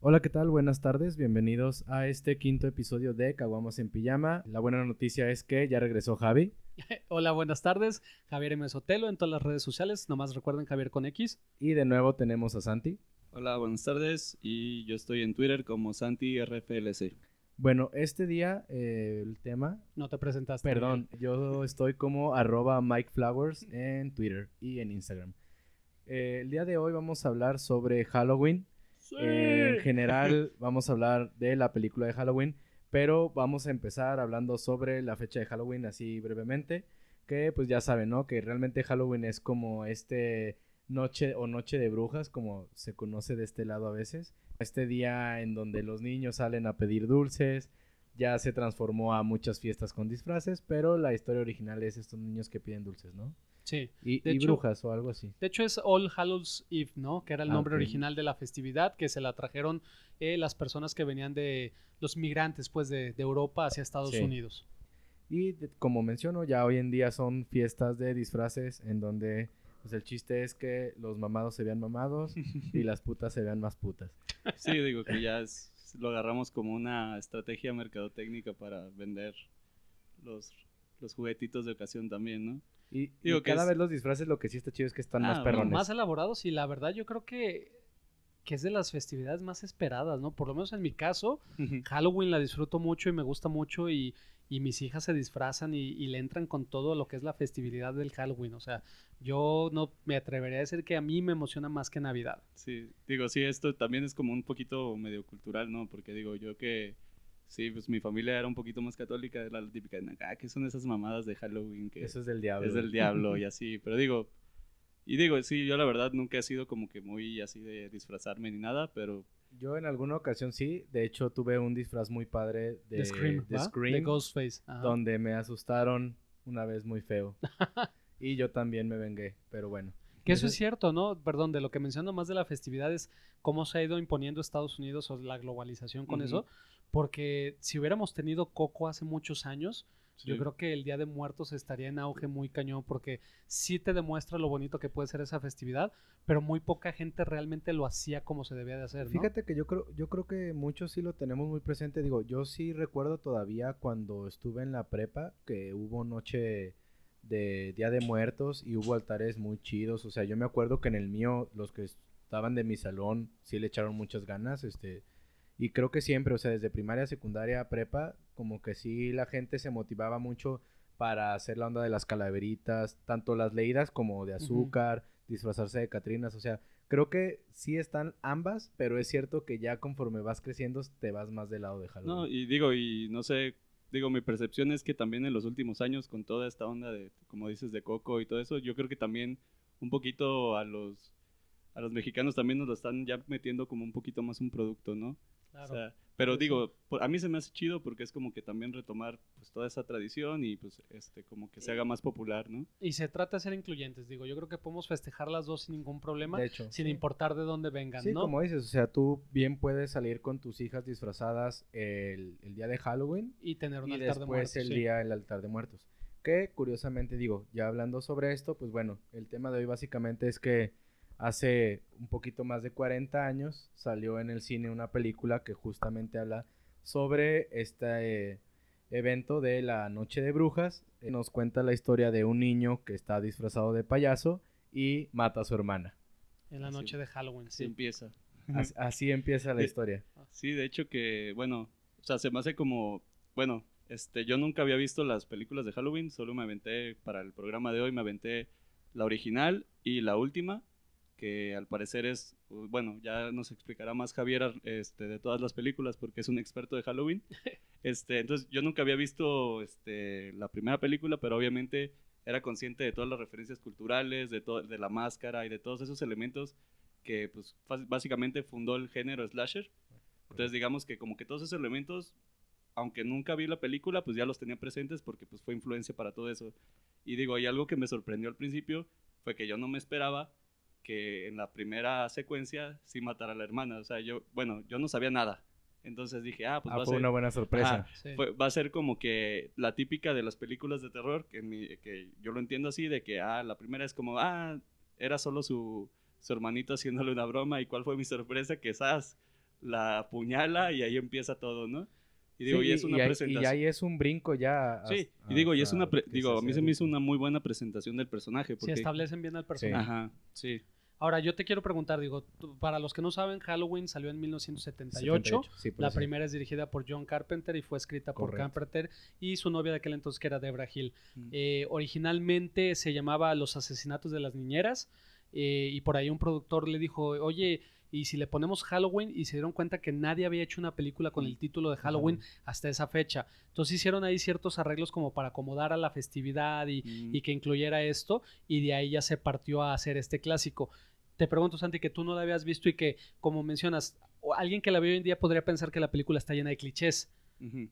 Hola, ¿qué tal? Buenas tardes, bienvenidos a este quinto episodio de Caguamos en Pijama. La buena noticia es que ya regresó Javi. Hola, buenas tardes. Javier M. Sotelo en todas las redes sociales. Nomás recuerden Javier con X. Y de nuevo tenemos a Santi. Hola, buenas tardes. Y yo estoy en Twitter como SantiRFLC. Bueno, este día eh, el tema... No te presentaste. Perdón, yo estoy como arroba Mike Flowers en Twitter y en Instagram. Eh, el día de hoy vamos a hablar sobre Halloween. Eh, en general vamos a hablar de la película de Halloween, pero vamos a empezar hablando sobre la fecha de Halloween así brevemente, que pues ya saben, ¿no? Que realmente Halloween es como este noche o noche de brujas, como se conoce de este lado a veces. Este día en donde los niños salen a pedir dulces, ya se transformó a muchas fiestas con disfraces, pero la historia original es estos niños que piden dulces, ¿no? Sí. Y, brujas o algo así. De hecho es All Hallows Eve, ¿no? Que era el ah, nombre original de la festividad, que se la trajeron eh, las personas que venían de los migrantes, pues, de, Europa hacia Estados Unidos. Y como menciono, ya hoy en día son fiestas de disfraces en donde pues el chiste es que los mamados se vean mamados y las putas se vean más putas. Sí, digo que ya lo agarramos como una estrategia mercadotécnica para vender los, los juguetitos de ocasión también, ¿no? Y, Digo, cada vez los disfraces lo que sí está chido es que están más ah, perrones. Más elaborados y la verdad yo creo que, que es de las festividades más esperadas, ¿no? Por lo menos en mi caso, Halloween la disfruto mucho y me gusta mucho y, y mis hijas se disfrazan y, y, le entran con todo lo que es la festividad del Halloween. O sea, yo no me atrevería a decir que a mí me emociona más que Navidad. Sí, digo, sí, esto también es como un poquito medio cultural, ¿no? Porque digo, yo que Sí, pues mi familia era un poquito más católica, era la típica de, ah, que son esas mamadas de Halloween que... Eso es del diablo. Es del diablo y así, pero digo, y digo, sí, yo la verdad nunca he sido como que muy así de disfrazarme ni nada, pero... Yo en alguna ocasión sí, de hecho tuve un disfraz muy padre de, Scream, de, Scream, Ghostface, donde me asustaron una vez muy feo. y yo también me vengué, pero bueno. Que eso es cierto, ¿no? Perdón, de lo que menciono más de la festividad es cómo se ha ido imponiendo Estados Unidos o la globalización con eso. Porque si hubiéramos tenido Coco hace muchos años, yo creo que el Día de Muertos estaría en auge muy cañón porque sí te demuestra lo bonito que puede ser esa festividad, pero muy poca gente realmente lo hacía como se debía de hacer. ¿no? Fíjate que yo creo, yo creo que muchos sí lo tenemos muy presente. Digo, yo sí recuerdo todavía cuando estuve en la prepa que hubo noche de Día de Muertos y hubo altares muy chidos. O sea, yo me acuerdo que en el mío los que estaban de mi salón sí le echaron muchas ganas. Este, y creo que siempre, o sea, desde primaria, secundaria, prepa, como que sí la gente se motivaba mucho para hacer la onda de las calaveritas, tanto las leídas como de azúcar, disfrazarse de Catrinas, o sea, creo que sí están ambas, pero es cierto que ya conforme vas creciendo te vas más del lado de Halloween. No, y digo, y no sé, digo, mi percepción es que también en los últimos años con toda esta onda de, como dices, de Coco y todo eso, yo creo que también un poquito a los, a los mexicanos también nos lo están ya metiendo como un poquito más un producto, ¿no? Pero digo, a mí se me hace chido porque es como que también retomar pues toda esa tradición y pues este como que se haga más popular, ¿no? Y se trata de ser incluyentes, digo, yo creo que podemos festejar las dos sin ningún problema, sin importar de dónde vengan, sí, como dices, o sea, tú bien puedes salir con tus hijas disfrazadas el, día de Halloween y tener un altar de muertos. el día del altar de muertos. Que curiosamente digo, ya hablando sobre esto, pues bueno, el tema de hoy básicamente es que hace un poquito más de 40 años salió en el cine una película que justamente habla sobre este eh, evento de la Noche de Brujas. Eh, nos cuenta la historia de un niño que está disfrazado de payaso y mata a su hermana. En la noche de Halloween, sí. empieza. Así, empieza la historia. Sí, de hecho que, bueno, o sea, se me hace como, bueno, este, yo nunca había visto las películas de Halloween, solo me aventé, para el programa de hoy, me aventé la original y la última, que al parecer es, bueno, ya nos explicará más Javier este, de todas las películas porque es un experto de Halloween. Este, entonces yo nunca había visto este, la primera película, pero obviamente era consciente de todas las referencias culturales, de, de la máscara y de todos esos elementos que pues básicamente fundó el género slasher. Entonces digamos que como que todos esos elementos, aunque nunca vi la película, pues ya los tenía presentes porque pues fue influencia para todo eso. Y digo, hay algo que me sorprendió al principio, fue que yo no me esperaba que en la primera secuencia sí matara a la hermana. O sea, yo, bueno, yo no sabía nada. Entonces dije, ah, pues ah, va a ser... una buena sorpresa. va a ser como que la típica de las películas de terror, que, que yo lo entiendo así, de que, ah, la primera es como, ah, era solo su, su hermanito haciéndole una broma y cuál fue mi sorpresa que esas la apuñala y ahí empieza todo, ¿no? Y digo, y es una presentación. Y ahí es un brinco ya. Sí, y digo, y es una. Digo, a mí se me hizo una muy buena presentación del personaje. Porque... Sí, establecen bien al personaje. Ajá, sí. Ahora, yo te quiero preguntar, digo, para los que no saben, Halloween salió en 1978. la primera es dirigida por John Carpenter y fue escrita por Carpenter y su novia de aquel entonces que era Debra Hill. Eh, originalmente se llamaba Los asesinatos de las niñeras eh, y por ahí un productor le dijo, oye, y si le ponemos Halloween y se dieron cuenta que nadie había hecho una película con el título de Halloween hasta esa fecha. Entonces hicieron ahí ciertos arreglos como para acomodar a la festividad y, y, que incluyera esto y de ahí ya se partió a hacer este clásico te pregunto, Santi, que tú no la habías visto y que, como mencionas, alguien que la ve hoy en día podría pensar que la película está llena de clichés.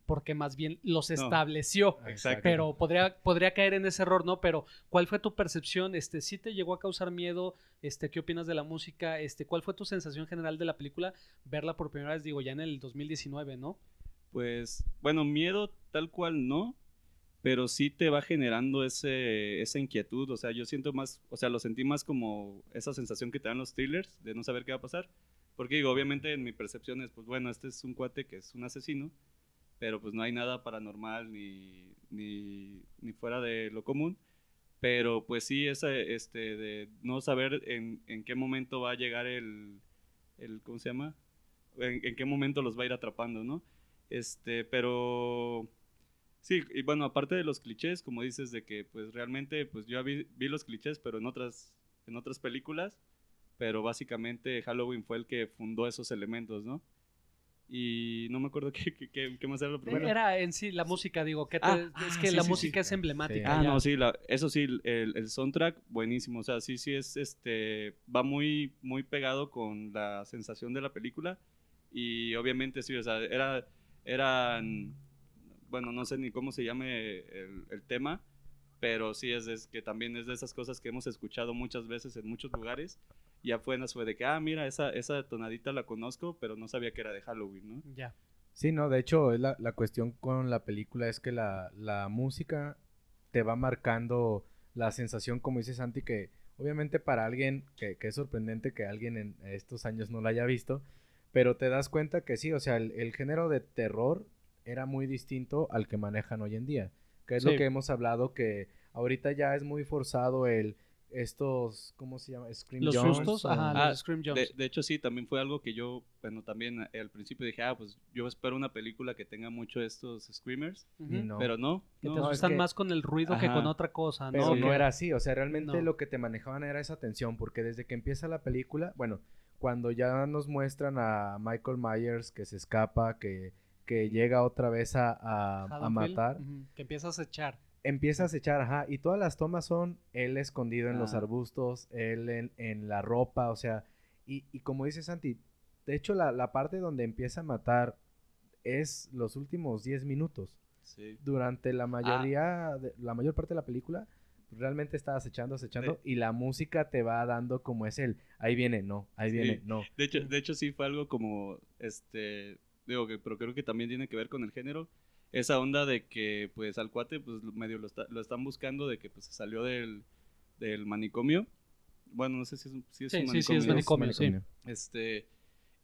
Porque más bien los estableció. Pero podría, podría caer en ese error, ¿no? Pero, ¿cuál fue tu percepción? Este, ¿Sí te llegó a causar miedo? Este, ¿Qué opinas de la música? Este, ¿Cuál fue tu sensación general de la película? Verla por primera vez, digo, ya en el 2019, ¿no? Pues, bueno, miedo tal cual no, pero sí te va generando ese, esa inquietud, o sea, yo siento más, o sea, lo sentí más como esa sensación que te dan los thrillers de no saber qué va a pasar, porque digo, obviamente en mi percepción es, pues bueno, este es un cuate que es un asesino, pero pues no hay nada paranormal ni, ni, ni fuera de lo común, pero pues sí, esa, este, de no saber en, en qué momento va a llegar el, el ¿cómo se llama? En, en, qué momento los va a ir atrapando, ¿no? Este, pero Sí, y bueno, aparte de los clichés, como dices, de que pues realmente, pues yo vi, vi, los clichés, pero en otras, en otras películas, pero básicamente Halloween fue el que fundó esos elementos, ¿no? Y no me acuerdo qué, qué, qué más era lo primero. Era en sí la música, digo, que ah, es que la música es emblemática. Ah, no, sí, la, eso sí, el, el, soundtrack, buenísimo, o sea, sí, sí es, este, va muy, muy pegado con la sensación de la película y obviamente sí, o sea, era, eran bueno, no sé ni cómo se llame el, tema, pero sí es, que también es de esas cosas que hemos escuchado muchas veces en muchos lugares. Y apenas fue de que, ah, mira, esa, esa tonadita la conozco, pero no sabía que era de Halloween, ¿no? Ya. Sí, no, de hecho, es la, la, cuestión con la película es que la, la música te va marcando la sensación, como dice Santi, que obviamente para alguien, que, que, es sorprendente que alguien en estos años no la haya visto, pero te das cuenta que sí, o sea, el, el género de terror era muy distinto al que manejan hoy en día. Que es lo que hemos hablado, que ahorita ya es muy forzado el estos, ¿cómo se llama? Scream los Sustos, ajá, los ah, Scream de, de, hecho, sí, también fue algo que yo, bueno, también eh, al principio dije, ah, pues yo espero una película que tenga mucho estos screamers, pero no. Que te asustan más con el ruido que con otra cosa, ¿no? Pero no era así, o sea, realmente lo que te manejaban era esa tensión, porque desde que empieza la película, bueno, cuando ya nos muestran a Michael Myers que se escapa, que que llega otra vez a, a, matar. Que empieza a acechar. Empieza a acechar, ajá. Y todas las tomas son él escondido en los ah. arbustos, él en, en, la ropa, o sea. Y, y como dice Santi, de hecho la, la, parte donde empieza a matar es los últimos 10 minutos. Sí. Durante la mayoría, de, la mayor parte de la película, realmente está acechando, acechando, y la música te va dando como es el, ahí viene, no, ahí viene, no. De hecho, de hecho sí fue algo como, este, digo que, pero creo que también tiene que ver con el género, esa onda de que pues al cuate pues medio lo, lo están buscando de que pues salió del, del manicomio. Bueno, no sé si es, si es un manicomio. Sí, sí, es manicomio, sí. Este,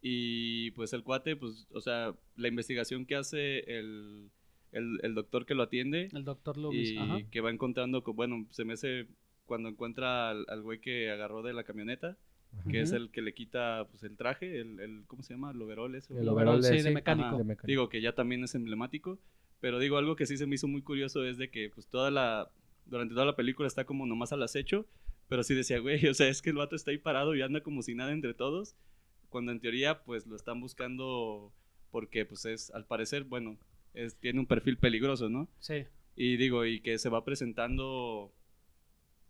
y pues el cuate, pues, o sea, la investigación que hace el, el, el doctor que lo atiende. El doctor Loomis, Y que va encontrando, bueno, se me hace cuando encuentra al, al güey que agarró de la camioneta que es el que le quita pues el traje, el, el ¿cómo se llama? El overall ese. El overall, sí, de, mecánico. Digo que ya también es emblemático, pero digo algo que sí se me hizo muy curioso es de que pues toda la durante toda la película está como nomás al acecho, pero sí decía, güey, o sea, es que el vato está ahí parado y anda como si nada entre todos, cuando en teoría pues lo están buscando porque pues es al parecer, bueno, es, tiene un perfil peligroso, ¿no? Sí. Y digo, y que se va presentando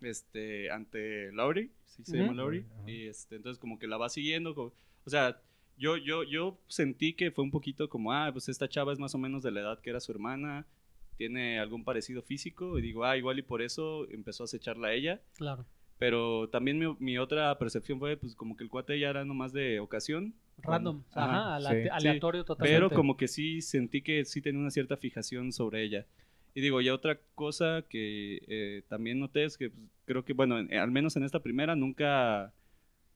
este ante Laurie sí se llama Lori, y este, entonces como que la va siguiendo, o sea, yo, yo, yo sentí que fue un poquito como, ah, pues esta chava es más o menos de la edad que era su hermana, tiene algún parecido físico, y digo, ah, igual y por eso empezó a acecharla a ella. Claro. Pero también mi, mi, otra percepción fue, pues, como que el cuate ya era nomás de ocasión. Random, ajá, aleatorio totalmente. Pero como que sí sentí que sí tenía una cierta fijación sobre ella. Y digo, ya otra cosa que eh, también noté es que pues, creo que, bueno, al menos en esta primera nunca,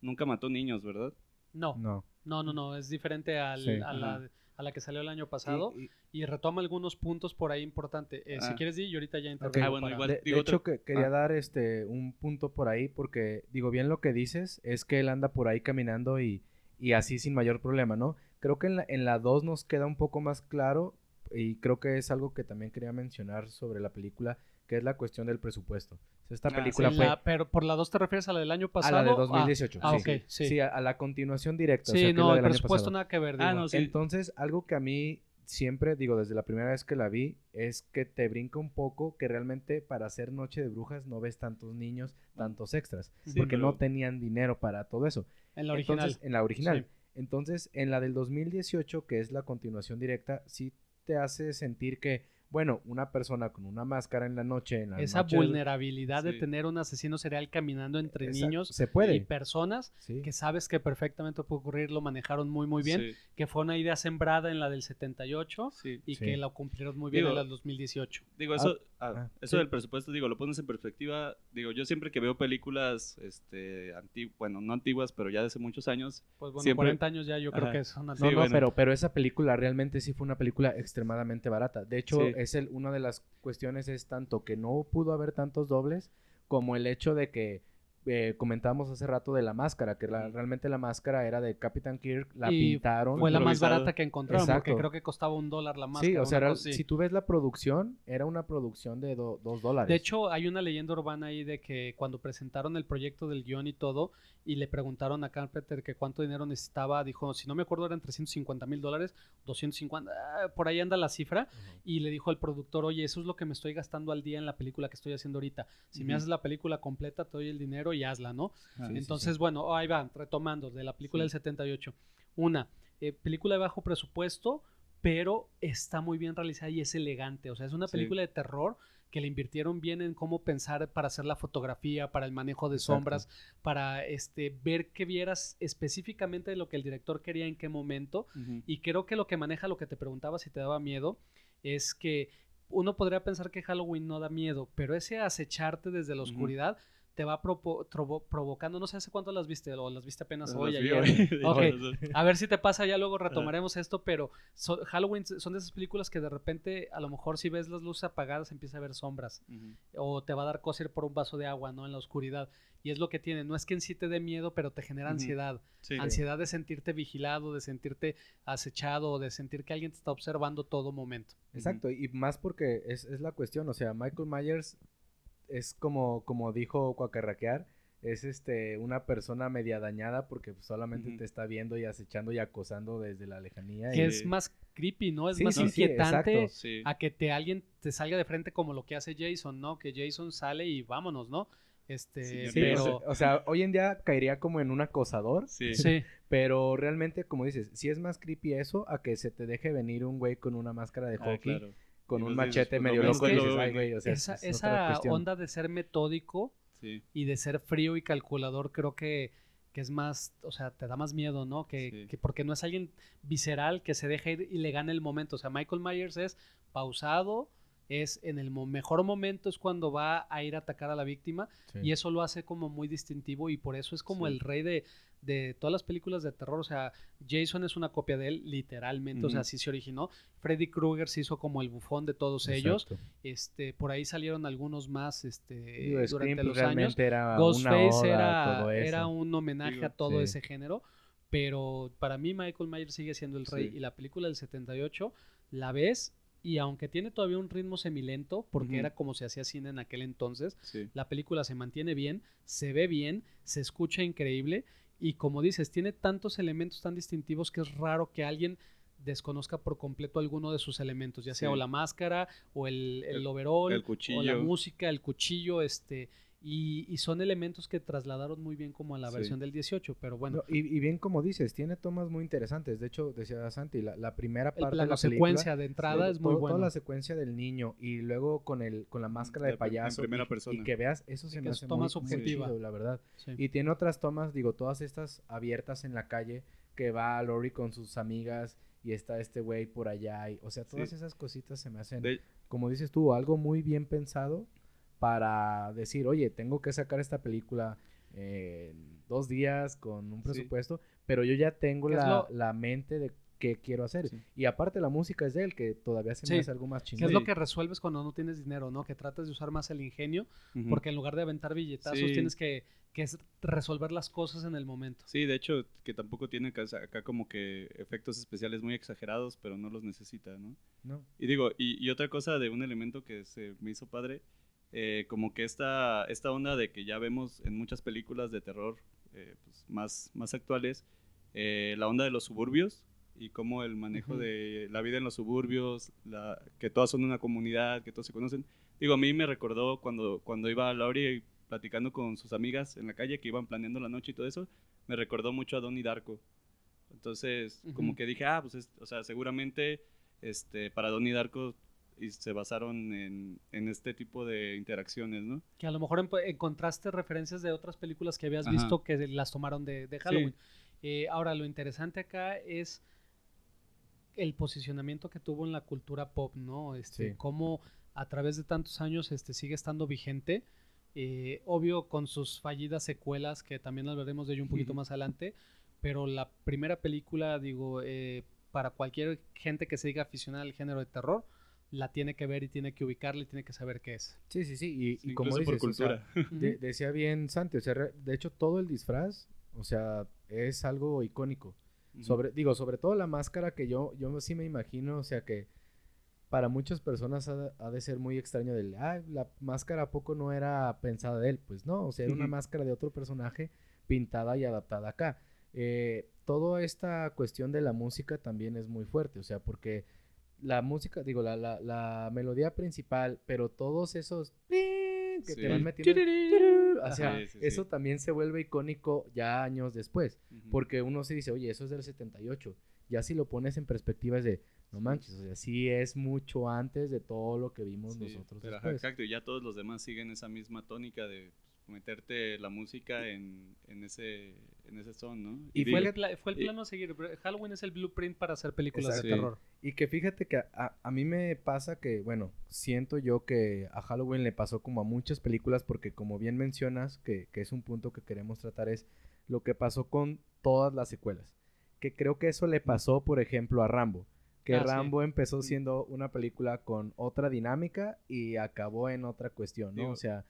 nunca mató niños, ¿verdad? No, no, No. no, no, es diferente al- Sí. a, la, Ajá. a la que salió el año pasado Y- y, retoma algunos puntos por ahí importantes. Eh, Si Ah. quieres, di, y ahorita ya Ok. interrumpo Ah, bueno, para- igual. De, digo de otra- hecho, que, quería Ah. dar este un punto por ahí porque, digo, bien lo que dices es que él anda por ahí caminando y, y así sin mayor problema, ¿no? Creo que en la, en la 2 nos queda un poco más claro y creo que es algo que también quería mencionar sobre la película, que es la cuestión del presupuesto. O sea, esta Ah, sí. película En fue la- pero por la 2 te refieres a la del año a pasado. la de Ah, 2018. Ah, sí. ok, sí. Sí, a, a la continuación directa. o Sí, sea, que es no, el presupuesto nada que ver. Ah, no, sí. Entonces, algo que a mí siempre digo desde la primera vez que la vi es que te brinca un poco que realmente para hacer Noche de Brujas no ves tantos niños, tantos extras, Sí, porque no tenían dinero para todo eso. En la original. Entonces, en la original. Sí. Entonces, en la del 2018, que es la continuación directa, sí te hace sentir que, bueno, una persona con una máscara en la noche, en la Esa noche vulnerabilidad de tener un asesino serial caminando entre Exacto, niños se puede. y personas Sí. que sabes que perfectamente puede ocurrir, lo manejaron muy muy bien, Sí, que fue una idea sembrada en la del 78 sí. y Sí. que la cumplieron muy bien Digo, en la del 2018. Digo, eso, ah, ah, eso sí. del presupuesto, digo, lo pones en perspectiva. Digo, yo siempre que veo películas, este, bueno, no antiguas, pero ya de hace muchos años, Pues bueno, Siempre- 40 años ya yo creo Ajá. que son así. No, Sí, no, bueno. pero, pero esa película realmente sí fue una película extremadamente barata. De hecho, Sí. Es el, una de las cuestiones es tanto que no pudo haber tantos dobles como el hecho de que eh, comentábamos hace rato de la máscara, que la- realmente la máscara era de Capitán Kirk, la Y pintaron. Fue la más barata que encontraron porque creo que costaba un dólar la máscara. Sí, o sea, si tú ves la producción, era una producción de do- dos dólares. De hecho, hay una leyenda urbana ahí de que cuando presentaron el proyecto del guion y todo, y le preguntaron a Carpenter que cuánto dinero necesitaba, dijo, si no me acuerdo eran 350 mil dólares, 250, ah, por ahí anda la cifra, y le dijo al productor, oye, eso es lo que me estoy gastando al día en la película que estoy haciendo ahorita. Si me haces la película completa, te doy el dinero y hazla, ¿no? Ah, sí, Entonces, sí. bueno, ahí va, retomando, de la película Sí. del 78. Una, eh, película de bajo presupuesto, pero está muy bien realizada y es elegante. O sea, es una película de terror que le invirtieron bien en cómo pensar para hacer la fotografía, para el manejo de Exacto. sombras, para este ver que vieras específicamente de lo que el director quería en qué momento. Y creo que lo que maneja lo que te preguntaba si te daba miedo es que uno podría pensar que Halloween no da miedo, pero ese acecharte desde la oscuridad te va propo- trovo- provocando, no sé hace cuánto las viste o las viste apenas hoy, ayer. hoy. A ver si te pasa, ya luego retomaremos esto, pero so- Halloween son de esas películas que de repente, a lo mejor si ves las luces apagadas, empieza a ver sombras, o te va a dar cosa ir por un vaso de agua, ¿no? En la oscuridad. Y es lo que tiene, no es que en sí te dé miedo, pero te genera ansiedad. Sí. Ansiedad de sentirte vigilado, de sentirte acechado, o de sentir que alguien te está observando todo momento. Exacto, y más porque es, es la cuestión, o sea, Michael Myers es como, como dijo Cuacarraquear, es este una persona media dañada porque pues, solamente te está viendo y acechando y acosando desde la lejanía. Que y- es más creepy, ¿no? Es Sí, más sí, inquietante. Sí. a que te alguien te salga de frente como lo que hace Jason, ¿no? Que Jason sale y vámonos, ¿no? Este, Sí, Sí, pero o, sea, o sea, hoy en día caería como en un acosador, Sí. sí, pero realmente, como dices, sí es más creepy eso a que se te deje venir un güey con una máscara de Ah, hockey, claro. Con un machete pues, medio lo loco y dices, lo ay, ven". güey, o sea, esa, es- es esa onda de ser metódico Sí. y de ser frío y calculador creo que, que es más, o sea, te da más miedo, ¿no? Que, Sí. que porque no es alguien visceral que se deja ir y le gana el momento. O sea, Michael Myers es pausado, es en el mo- mejor momento es cuando va a ir a atacar a la víctima Sí. y eso lo hace como muy distintivo y por eso es como Sí. el rey de, de todas las películas de terror. O sea, Jason es una copia de él, literalmente, o sea, así se originó. Freddy Krueger se hizo como el bufón de todos ellos. Este, por ahí salieron algunos más este, Digo, durante Scream, pues, los años. era Ghostface era, era un homenaje Digo, a todo sí. ese género, pero para mí Michael Myers sigue siendo el rey Sí. y la película del 78 la ves y aunque tiene todavía un ritmo semilento, porque era como se hacía cine en aquel entonces, Sí. la película se mantiene bien, se ve bien, se escucha increíble y como dices, tiene tantos elementos tan distintivos que es raro que alguien desconozca por completo alguno de sus elementos, ya sea Sí. o la máscara o el, el, El- overall el o la música, el cuchillo, este y, y son elementos que trasladaron muy bien como a la Sí. versión del 18, pero bueno, No, y, y bien como dices, tiene tomas muy interesantes. De hecho, decía Santi, la, la primera el parte de la secuencia película, de entrada es muy bueno. Toda la secuencia del niño y luego con el con la máscara de La pr- en payaso primera y, persona. y que veas, eso se me hace toma muy, muy chido, la verdad. Sí. Y tiene otras tomas, digo, todas estas abiertas en la calle que va Lori con sus amigas y está este güey por allá. y- o sea, todas Sí. esas cositas se me hacen, De- como dices tú, algo muy bien pensado para decir, oye, tengo que sacar esta película en dos días con un presupuesto, pero yo ya tengo la, la mente de qué quiero hacer. Y aparte la música es de él, que todavía se me hace algo más chingón. Que es lo que resuelves cuando no tienes dinero, ¿no? Que tratas de usar más el ingenio, porque en lugar de aventar billetazos tienes que, que, resolver las cosas en el momento. Sí, de hecho, que tampoco tiene acá, como que efectos especiales muy exagerados, pero no los necesita, ¿no? No. Y digo, y, otra cosa de un elemento que se me hizo padre, eh, como que esta, esta onda de que ya vemos en muchas películas de terror eh, pues, más, más actuales, eh, la onda de los suburbios, y cómo el manejo de la vida en los suburbios, la, que todas son una comunidad, que todos se conocen. Digo, a mí me recordó cuando, cuando iba a Lauri platicando con sus amigas en la calle que iban planeando la noche y todo eso, me recordó mucho a Donnie Darko. Entonces, como que dije, ah, pues, o sea, seguramente este, para Donnie Darko y se basaron en, en, este tipo de interacciones, ¿no? Que a lo mejor encontraste referencias de otras películas que habías visto que las tomaron de, de Halloween. Eh, ahora, lo interesante acá es el posicionamiento que tuvo en la cultura pop, ¿no? Este, cómo a través de tantos años este, sigue estando vigente. Eh, obvio, con sus fallidas secuelas, que también hablaremos de ello un poquito más adelante, pero la primera película, digo, eh, para cualquier gente que se diga aficionada al género de terror, la tiene que ver y tiene que ubicarla y tiene que saber qué es. Sí, sí, sí, y, como dices, cultura. decía bien Santi, o sea, de hecho todo el disfraz, o sea, es algo icónico. Sobre, digo, sobre todo la máscara que yo, yo sí me imagino, o sea que para muchas personas ha, de ser muy extraño del, ah, la máscara a poco no era pensada de él, pues no, o sea, era una máscara de otro personaje pintada y adaptada acá. Eh, toda esta cuestión de la música también es muy fuerte, o sea, porque la música, digo, la, la, la melodía principal, pero todos esos que te van metiendo o sea, eso también se vuelve icónico ya años después, porque uno se dice, oye, eso es del 78. Ya si lo pones en perspectiva es de, no manches, o sea, sí es mucho antes de todo lo que vimos nosotros. exacto, y ya todos los demás siguen esa misma tónica de meterte la música en, en ese en ese son, ¿no? Y, fue, el, fue el plano a seguir. Halloween es el blueprint para hacer películas de terror. Y que fíjate que a, a, mí me pasa que, bueno, siento yo que a Halloween le pasó como a muchas películas porque como bien mencionas, que, que es un punto que queremos tratar, es lo que pasó con todas las secuelas. Que creo que eso le pasó, por ejemplo, a Rambo. Que ah, Rambo empezó siendo una película con otra dinámica y acabó en otra cuestión, ¿no? o sea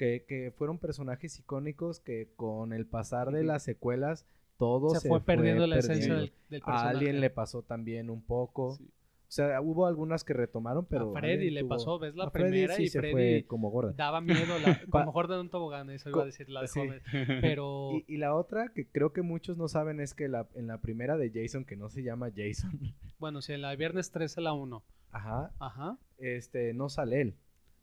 que, fueron personajes icónicos que con el pasar de las secuelas todo se, fue, perdiendo la esencia del, personaje. A alguien le pasó también un poco. O sea, hubo algunas que retomaron, pero. A Freddy le pasó, ves la primera y Freddy fue como gorda. Daba miedo, la, como mejor de un tobogán, eso iba a decir la de joven. Pero. Y, la otra que creo que muchos no saben es que la, en la primera de Jason, que no se llama Jason. Bueno, si en la viernes 13 la 1. Ajá. Ajá. Este, no sale él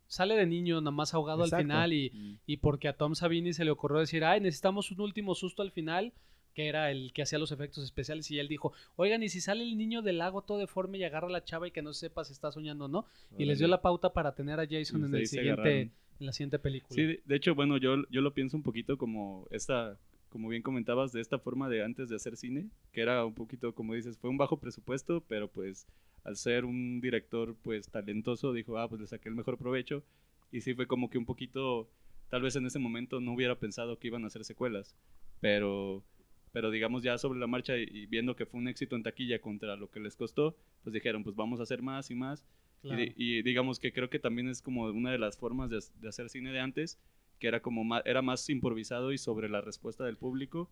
sale de niño nada más ahogado al final y, mm. y, porque a Tom Savini se le ocurrió decir, ay, necesitamos un último susto al final, que era el que hacía los efectos especiales y él dijo, oigan, y si sale el niño del lago todo deforme y agarra a la chava y que no sepa si está soñando o no, y les dio la pauta para tener a Jason en, el siguiente, en la siguiente película. Sí, de hecho, bueno, yo, yo lo pienso un poquito como esta como bien comentabas, de esta forma de antes de hacer cine, que era un poquito, como dices, fue un bajo presupuesto, pero pues al ser un director pues talentoso, dijo, ah, pues le saqué el mejor provecho. Y sí fue como que un poquito, tal vez en ese momento no hubiera pensado que iban a hacer secuelas, pero, pero digamos ya sobre la marcha y, viendo que fue un éxito en taquilla contra lo que les costó, pues dijeron, pues vamos a hacer más y más. Y, digamos que creo que también es como una de las formas de, de hacer cine de antes, que era como más, era más improvisado y sobre la respuesta del público.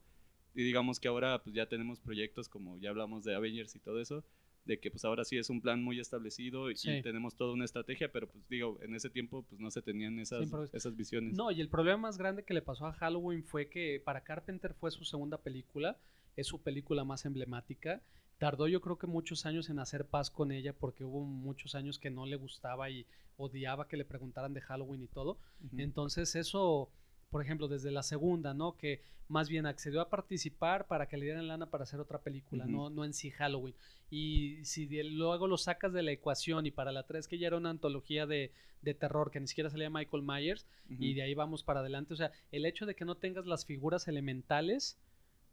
Y digamos que ahora pues ya tenemos proyectos como ya hablamos de Avengers y todo eso, de que pues ahora sí es un plan muy establecido y, tenemos toda una estrategia, pero pues digo, en ese tiempo pues no se tenían esas, esas visiones. No, y el problema más grande que le pasó a Halloween fue que para Carpenter fue su segunda película, es su película más emblemática. Tardó yo creo que muchos años en hacer paz con ella porque hubo muchos años que no le gustaba y odiaba que le preguntaran de Halloween y todo. Entonces eso por ejemplo, desde la segunda, ¿no? Que más bien accedió a participar para que le dieran lana para hacer otra película, no, no en sí Halloween. Y si luego lo sacas de la ecuación y para la 3 que ya era una antología de, terror que ni siquiera salía Michael Myers y de ahí vamos para adelante, o sea, el hecho de que no tengas las figuras elementales,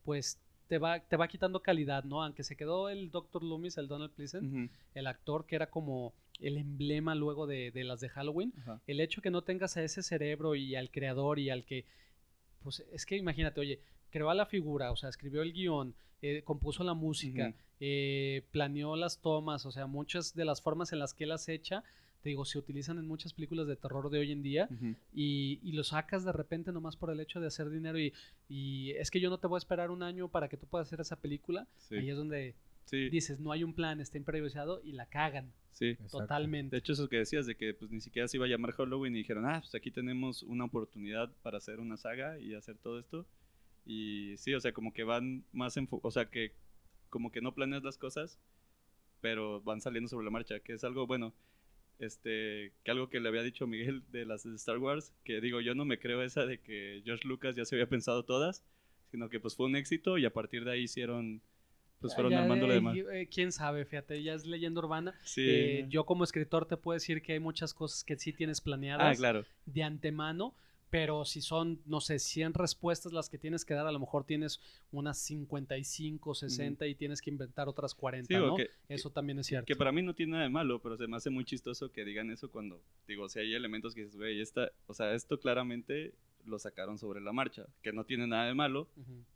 pues te va, te va quitando calidad, ¿no? Aunque se quedó el Dr. Loomis, el Donald Pleasant, el actor que era como el emblema luego de, de las de Halloween. El hecho que no tengas a ese cerebro y al creador y al que, pues es que imagínate, oye, creó a la figura, o sea, escribió el guion, eh, compuso la música, eh, planeó las tomas, o sea, muchas de las formas en las que él las echa, te digo, se utilizan en muchas películas de terror de hoy en día y, y lo sacas de repente nomás por el hecho de hacer dinero y, y es que yo no te voy a esperar un año para que tú puedas hacer esa película. Sí. Ahí es donde Sí, dices, no hay un plan, está improvisado y la cagan sí. Totalmente. De hecho, eso que decías de que pues ni siquiera se iba a llamar Halloween y dijeron, ah, pues aquí tenemos una oportunidad para hacer una saga y hacer todo esto. Y sí, o sea, como que van más enfo o sea, que como que no planeas las cosas, pero van saliendo sobre la marcha, que es algo bueno. Este, que algo que le había dicho Miguel de las de Star Wars, que digo, yo no me creo esa de que George Lucas ya se había pensado todas, sino que pues fue un éxito y a partir de ahí hicieron, pues fueron armando lo demás. eh, Quién sabe, fíjate, ya es leyenda urbana. Sí. Eh, yo como escritor te puedo decir que hay muchas cosas que sí tienes planeadas ah, claro. de antemano, pero si son, no sé, 100 respuestas las que tienes que dar, a lo mejor tienes unas 55, 60 y tienes que inventar otras 40, Sí, o ¿no? que- Eso también es cierto. Que para mí no tiene nada de malo, pero se me hace muy chistoso que digan eso cuando, digo, si hay elementos que dices, güey, esta, o sea, esto claramente lo sacaron sobre la marcha, que no tiene nada de malo,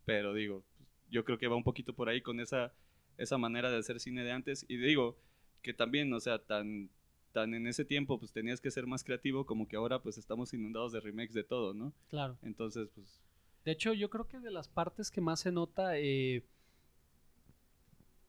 pero digo, yo creo que va un poquito por ahí con esa, esa manera de hacer cine de antes, y digo, que también, o sea, tan, tan en ese tiempo, pues tenías que ser más creativo, como que ahora pues estamos inundados de remakes de todo, ¿no? Claro. Entonces, pues, De hecho, yo creo que de las partes que más se nota eh,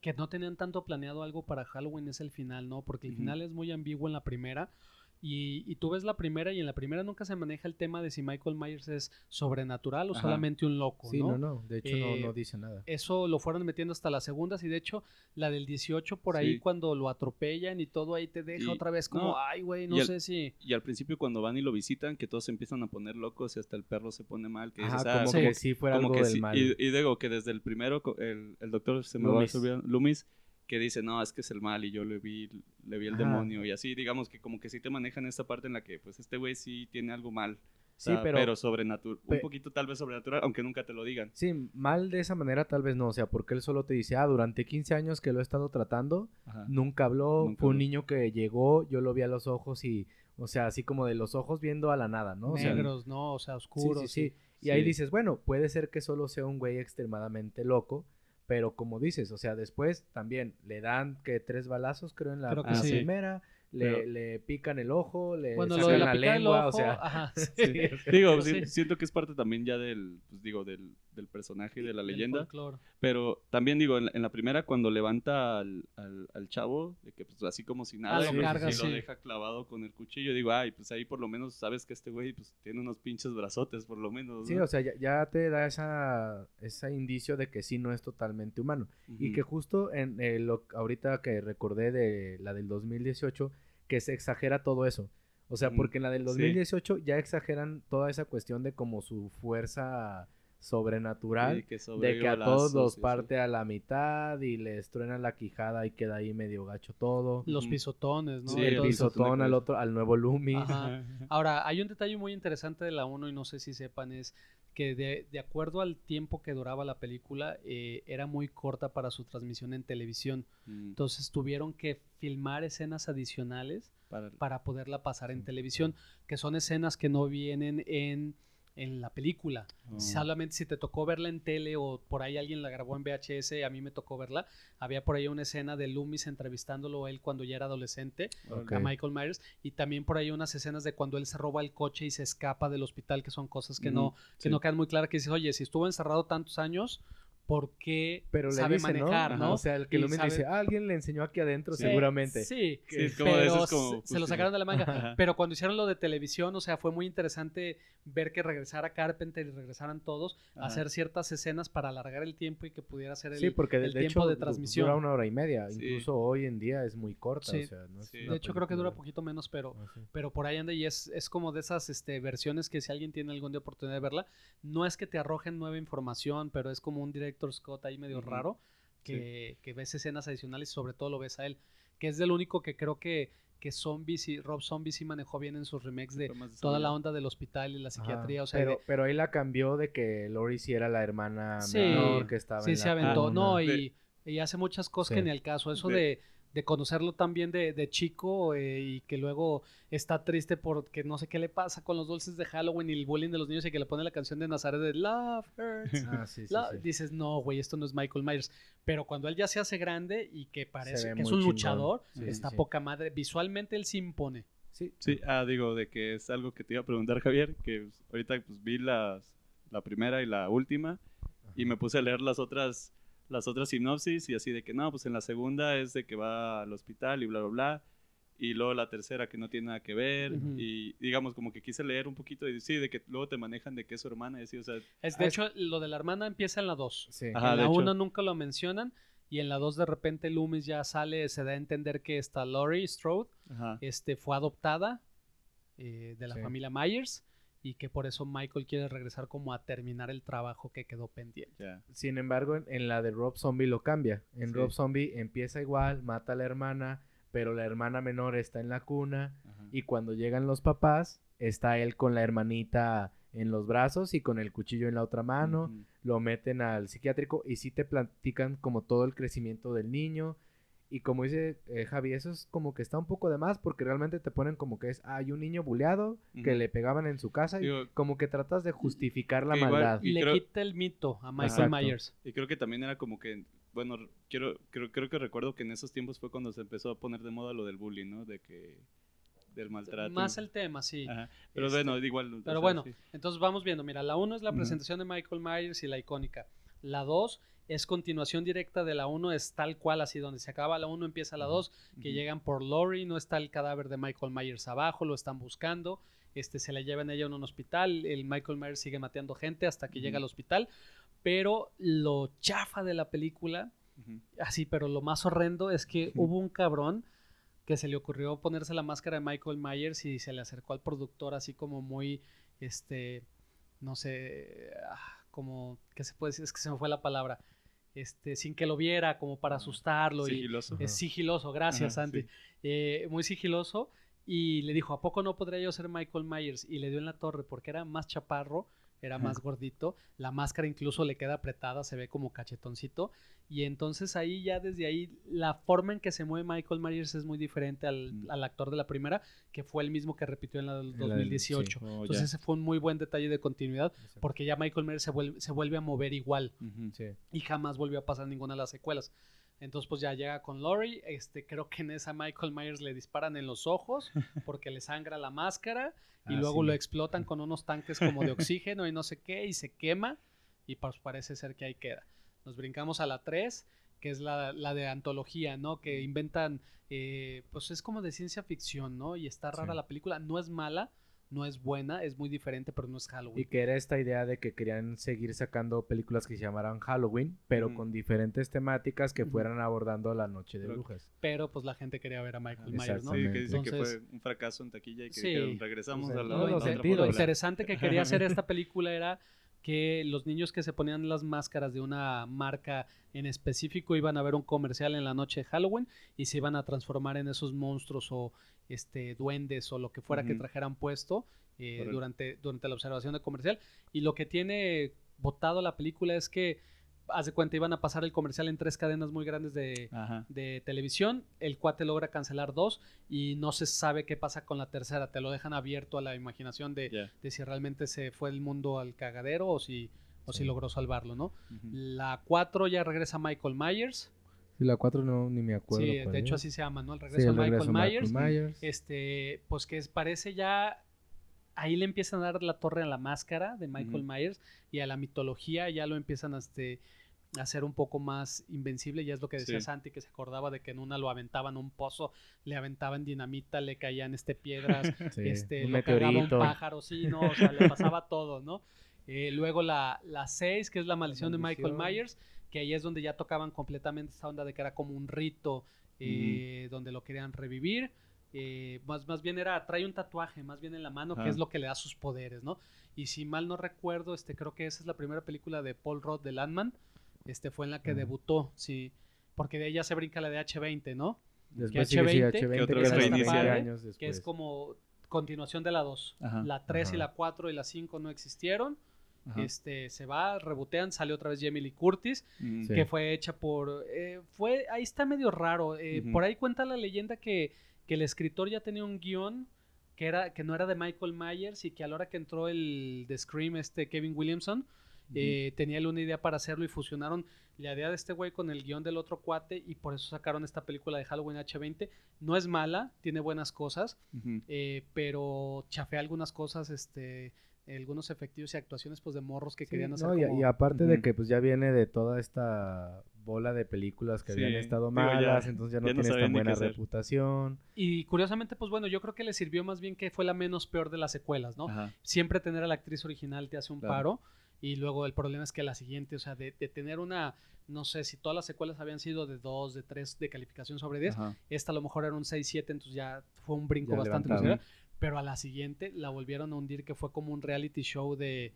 que no tenían tanto planeado algo para Halloween es el final, ¿no? Porque el final es muy ambiguo en la primera. Y, y tú ves la primera y en la primera nunca se maneja el tema de si Michael Myers es sobrenatural o Ajá. solamente un loco, Sí, ¿no? no, no. De hecho, no, Eh, no dice nada. Eso lo fueron metiendo hasta las segundas y de hecho la del 18 por ahí Sí. cuando lo atropellan y todo ahí te deja Y- otra vez como, no, ay, güey, no sé si... y al principio cuando van y lo visitan, que todos se empiezan a poner locos y hasta el perro se pone mal, que Ajá, dices, ah, como sí. que sí fuera como algo que del sí, mal. Y, y digo que desde el primero, el, el doctor se me va a Loomis. olvidar, Loomis, que dice, no, es que es el mal y yo le vi, le vi el Ajá. demonio y así, digamos que como que sí te manejan esta parte en la que pues este güey sí tiene algo mal. O Sí, sea, pero- sobrenatural, un poquito tal vez sobrenatural, aunque nunca te lo digan. Sí, mal de esa manera tal vez no, o sea, porque él solo te dice, ah, durante 15 años que lo he estado tratando, Ajá. nunca habló, Nunca fue un niño que llegó, yo lo vi a los ojos y, o sea, así como de los ojos viendo a la nada, ¿no? O sea, negros, ¿no? O sea, sí, oscuros. sí, sí. Y Sí. ahí dices, bueno, puede ser que solo sea un güey extremadamente loco, pero como dices, o sea, después también le dan que tres balazos, creo, en la, Creo que sí. primera, le, Pero- le pican el ojo, le Bueno, lo sacan de la, lengua, ojo, o sea, ajá, sí. Sí. Digo, siento que es parte también ya del, pues digo, del, del personaje y de la leyenda. Pero también digo, en la, en la primera cuando levanta al, al, al chavo, de que pues así como si nada, Ah, y lo carga, y sí. lo deja clavado con el cuchillo, digo, ay, pues ahí por lo menos sabes que este güey pues tiene unos pinches brazotes, por lo menos. Sí, ¿no? o sea, ya, ya te da esa, ese indicio de que sí no es totalmente humano. Y que justo en eh, lo ahorita que recordé de la del 2018, que se exagera todo eso. O sea, porque en la del sí. 2018 ya exageran toda esa cuestión de como su fuerza sobrenatural, Sí, que de que a todos los parte a la mitad y les truena la quijada y queda ahí medio gacho todo. Los pisotones, ¿no? Sí, el pisotón al otro, al nuevo Lumi. Ajá. Ahora, hay un detalle muy interesante de la 1 y no sé si sepan, es que de, de acuerdo al tiempo que duraba la película, eh, era muy corta para su transmisión en televisión. Mm, Entonces tuvieron que filmar escenas adicionales para- para poderla pasar en televisión, que son escenas que no vienen en, en la película. oh. Solamente si te tocó verla en tele o por ahí alguien la grabó en VHS, a mí me tocó verla. Había por ahí una escena de Loomis entrevistándolo a él cuando ya era adolescente, a Michael Myers, y también por ahí unas escenas de cuando él se roba el coche y se escapa del hospital, que son cosas que, no, que sí. no quedan muy claras, que dices, oye, si estuvo encerrado tantos años, ¿por qué Pero le sabe manejar, no? O sea, el que Y Lumi sabe- dice, "Ah, alguien le enseñó aquí adentro, Sí. seguramente. Sí, Sí, es como de pero como se- se lo justicia. sacaron de la manga. Ajá. Pero cuando hicieron lo de televisión, o sea, fue muy interesante ver que regresara Carpenter y regresaran todos a hacer ciertas escenas para alargar el tiempo y que pudiera ser el, Sí, porque de, el de tiempo hecho de transmisión. dura una hora y media. Sí. Incluso hoy en día es muy corta. Sí. o sea, no es De hecho, creo que dura poquito menos, pero, Ah, pero por ahí anda y es, es como de esas este, versiones que si alguien tiene algún día oportunidad de verla, no es que te arrojen nueva información, pero es como un director Scott ahí medio raro, que, que ves escenas adicionales y sobre todo lo ves a él, que es del único que creo que, que Zombies y Rob Zombie sí manejó bien en sus remakes de toda la onda del hospital y la Ajá, psiquiatría, o sea, pero, de- pero ahí la cambió de que Lori sí era la hermana Sí. menor que estaba sí en se la aventó, cuna. no, y, y hace muchas cosas que ni al caso, eso De- de, de conocerlo también de, de chico eh, y que luego está triste porque no sé qué le pasa con los dulces de Halloween y el bullying de los niños y que le pone la canción de Nazaret de Love Hurts. Ah, sí, sí, Love- sí. Dices, no, güey, esto no es Michael Myers. Pero cuando él ya se hace grande y que parece que es un chingón. luchador, está sí. poca madre. Visualmente él se impone. Sí, Sí, ah, digo, de que es algo que te iba a preguntar, Javier, que pues, ahorita pues vi las, la primera y la última y me puse a leer las otras, las otras sinopsis y así de que no, pues en la segunda es de que va al hospital y bla, bla, bla. Y luego la tercera que no tiene nada que ver. Ujú. Y digamos, como que quise leer un poquito y sí, de que luego te manejan de que es su hermana y así, o sea, Es, de Ah, es- hecho, lo de la hermana empieza en la 2. sí. En la hecho. 1 nunca lo mencionan. Y en la 2 de repente Loomis ya sale, se da a entender que esta Laurie Strode ajá. este, fue adoptada eh, de la Sí. familia Myers y que por eso Michael quiere regresar como a terminar el trabajo que quedó pendiente. Sin embargo, en, en la de Rob Zombie lo cambia. En Sí. Rob Zombie empieza igual, mata a la hermana, pero la hermana menor está en la cuna Ajá. y cuando llegan los papás, está él con la hermanita en los brazos y con el cuchillo en la otra mano. Lo meten al psiquiátrico y sí te platican como todo el crecimiento del niño. Y como dice eh, Javi, eso es como que está un poco de más porque realmente te ponen como que es, ah, hay un niño buleado que le pegaban en su casa y Digo, como que tratas de justificar la igual- maldad. Y le creo- quita el mito a Michael Exacto. Myers. Y creo que también era como que, bueno, quiero, creo, creo que recuerdo que en esos tiempos fue cuando se empezó a poner de moda lo del bullying, ¿no? De que, del maltrato. Más el tema, sí. Ajá. Pero Este, bueno, igual. o Pero sea, bueno, sí. entonces vamos viendo. Mira, la 1 es la presentación de Michael Myers y la icónica. La 2 es continuación directa de la 1, es tal cual así, donde se acaba la 1 empieza la 2, que llegan por Lori, no está el cadáver de Michael Myers abajo, lo están buscando, este, se la llevan ella a un hospital, el Michael Myers sigue mateando gente hasta que llega al hospital, pero lo chafa de la película, así, pero lo más horrendo es que hubo un cabrón que se le ocurrió ponerse la máscara de Michael Myers y se le acercó al productor así como muy, este, no sé, ah, como, ¿qué se puede decir? Es que se me fue la palabra. Este, sin que lo viera, como para Ah, asustarlo. y, Sigiloso. Ajá. es sigiloso, gracias, Ajá, Santi. sí. Eh, muy sigiloso. Y le dijo, ¿a poco no podría yo ser Michael Myers? Y le dio en la torre porque era más chaparro, era más gordito. La máscara incluso le queda apretada, se ve como cachetoncito. Y entonces ahí ya desde ahí la forma en que se mueve Michael Myers es muy diferente al, Mm. al actor de la primera, que fue el mismo que repitió en la del En la del- 2018. sí. Oh, Entonces ya. ese fue un muy buen detalle de continuidad porque ya Michael Myers se vuelve, se vuelve a mover igual. Sí. y jamás volvió a pasar ninguna de las secuelas. Entonces, pues ya llega con Lori. Este, creo que en esa Michael Myers le disparan en los ojos porque le sangra la máscara y Ah, luego sí. lo explotan con unos tanques como de oxígeno y no sé qué y se quema y pues parece ser que ahí queda. Nos brincamos a la 3, que es la, la de antología, ¿no? Que inventan, eh, pues es como de ciencia ficción, ¿no? Y está rara Sí. la película. No es mala, no es buena, es muy diferente, pero no es Halloween. Y que era esta idea de que querían seguir sacando películas que se llamaran Halloween, pero con diferentes temáticas que fueran abordando la noche de Pero- brujas. Pero pues la gente quería ver a Michael Myers, ¿no? Sí, que dice que Entonces- fue un fracaso en taquilla y que Sí. dijeron, regresamos Pues a en la, todos a los otra sentidos. Lo fórmula". interesante que quería hacer esta película era que los niños que se ponían las máscaras de una marca en específico iban a ver un comercial en la noche de Halloween y se iban a transformar en esos monstruos o este duendes o lo que fuera que trajeran puesto eh, durante, durante la observación de comercial. Y lo que tiene votado la película es que, haz de cuenta, iban a pasar el comercial en tres cadenas muy grandes de, de televisión, el cuate logra cancelar dos y no se sabe qué pasa con la tercera, te lo dejan abierto a la imaginación de, de si realmente se fue el mundo al cagadero o si, o si Sí. logró salvarlo, ¿no? La 4 ya regresa Michael Myers, Sí, la 4 no, ni me acuerdo. sí, de hecho es. así se llama, ¿no? El Sí, regreso el de Michael regreso de Myers, Myers. este, pues que parece ya, ahí le empiezan a dar la torre a la máscara de Michael. Myers y a la mitología ya lo empiezan a, este, a hacer un poco más invencible, ya es lo que decía Sí. Santi, que se acordaba de que en una lo aventaban a un pozo, le aventaban dinamita, le caían este piedras, Sí, este, un lo cargaba un pájaro, sí, no, o sea, le pasaba todo, ¿no? Eh, luego la 6, que es la maldición de Michael. Myers, que ahí es donde ya tocaban completamente esta onda de que era como un rito, eh, donde lo querían revivir. eh, más, más bien era, trae un tatuaje, más bien en la mano, que es lo que le da sus poderes, ¿no? Y si mal no recuerdo, este, creo que esa es la primera película de Paul Roth de Landman, este fue en la que debutó, sí, porque de ella se brinca la de H20, ¿no? Después que sigue, sí, H20, H20, que otra que es hasta reinicia. 20 Padre, años que es como continuación de la 2. Ajá. La 3 y Ajá. la 4 y la 5 no existieron. este, se va, rebotean, sale otra vez Jamie Lee Curtis, Mm. que fue hecha por... eh, fue, ahí está medio raro. eh, Ujú. Por ahí cuenta la leyenda que, que el escritor ya tenía un guion que, era, que no era de Michael Myers y que a la hora que entró el de Scream, este Kevin Williamson, eh, tenía él una idea para hacerlo y fusionaron la idea de este güey con el guion del otro cuate y por eso sacaron esta película de Halloween H20. No es mala, tiene buenas cosas, eh, pero chafea algunas cosas, este, algunos efectivos y actuaciones pues de morros que Sí, querían hacer no, y, como- y aparte de que pues ya viene de toda esta bola de películas que habían estado ya- malas, entonces ya no ya no tienes tan buena reputación. Y curiosamente, pues bueno, yo creo que le sirvió más bien que fue la menos peor de las secuelas, ¿no? Ajá. Siempre tener a la actriz original te hace un Claro. paro. Y luego el problema es que la siguiente, o sea, de, de tener una, no sé, si todas las secuelas habían sido de 2, de 3 de calificación sobre 10, Ajá. esta a lo mejor era un 6, 7, entonces ya fue un brinco Ya bastante considerable. Pero a la siguiente la volvieron a hundir, que fue como un reality show de...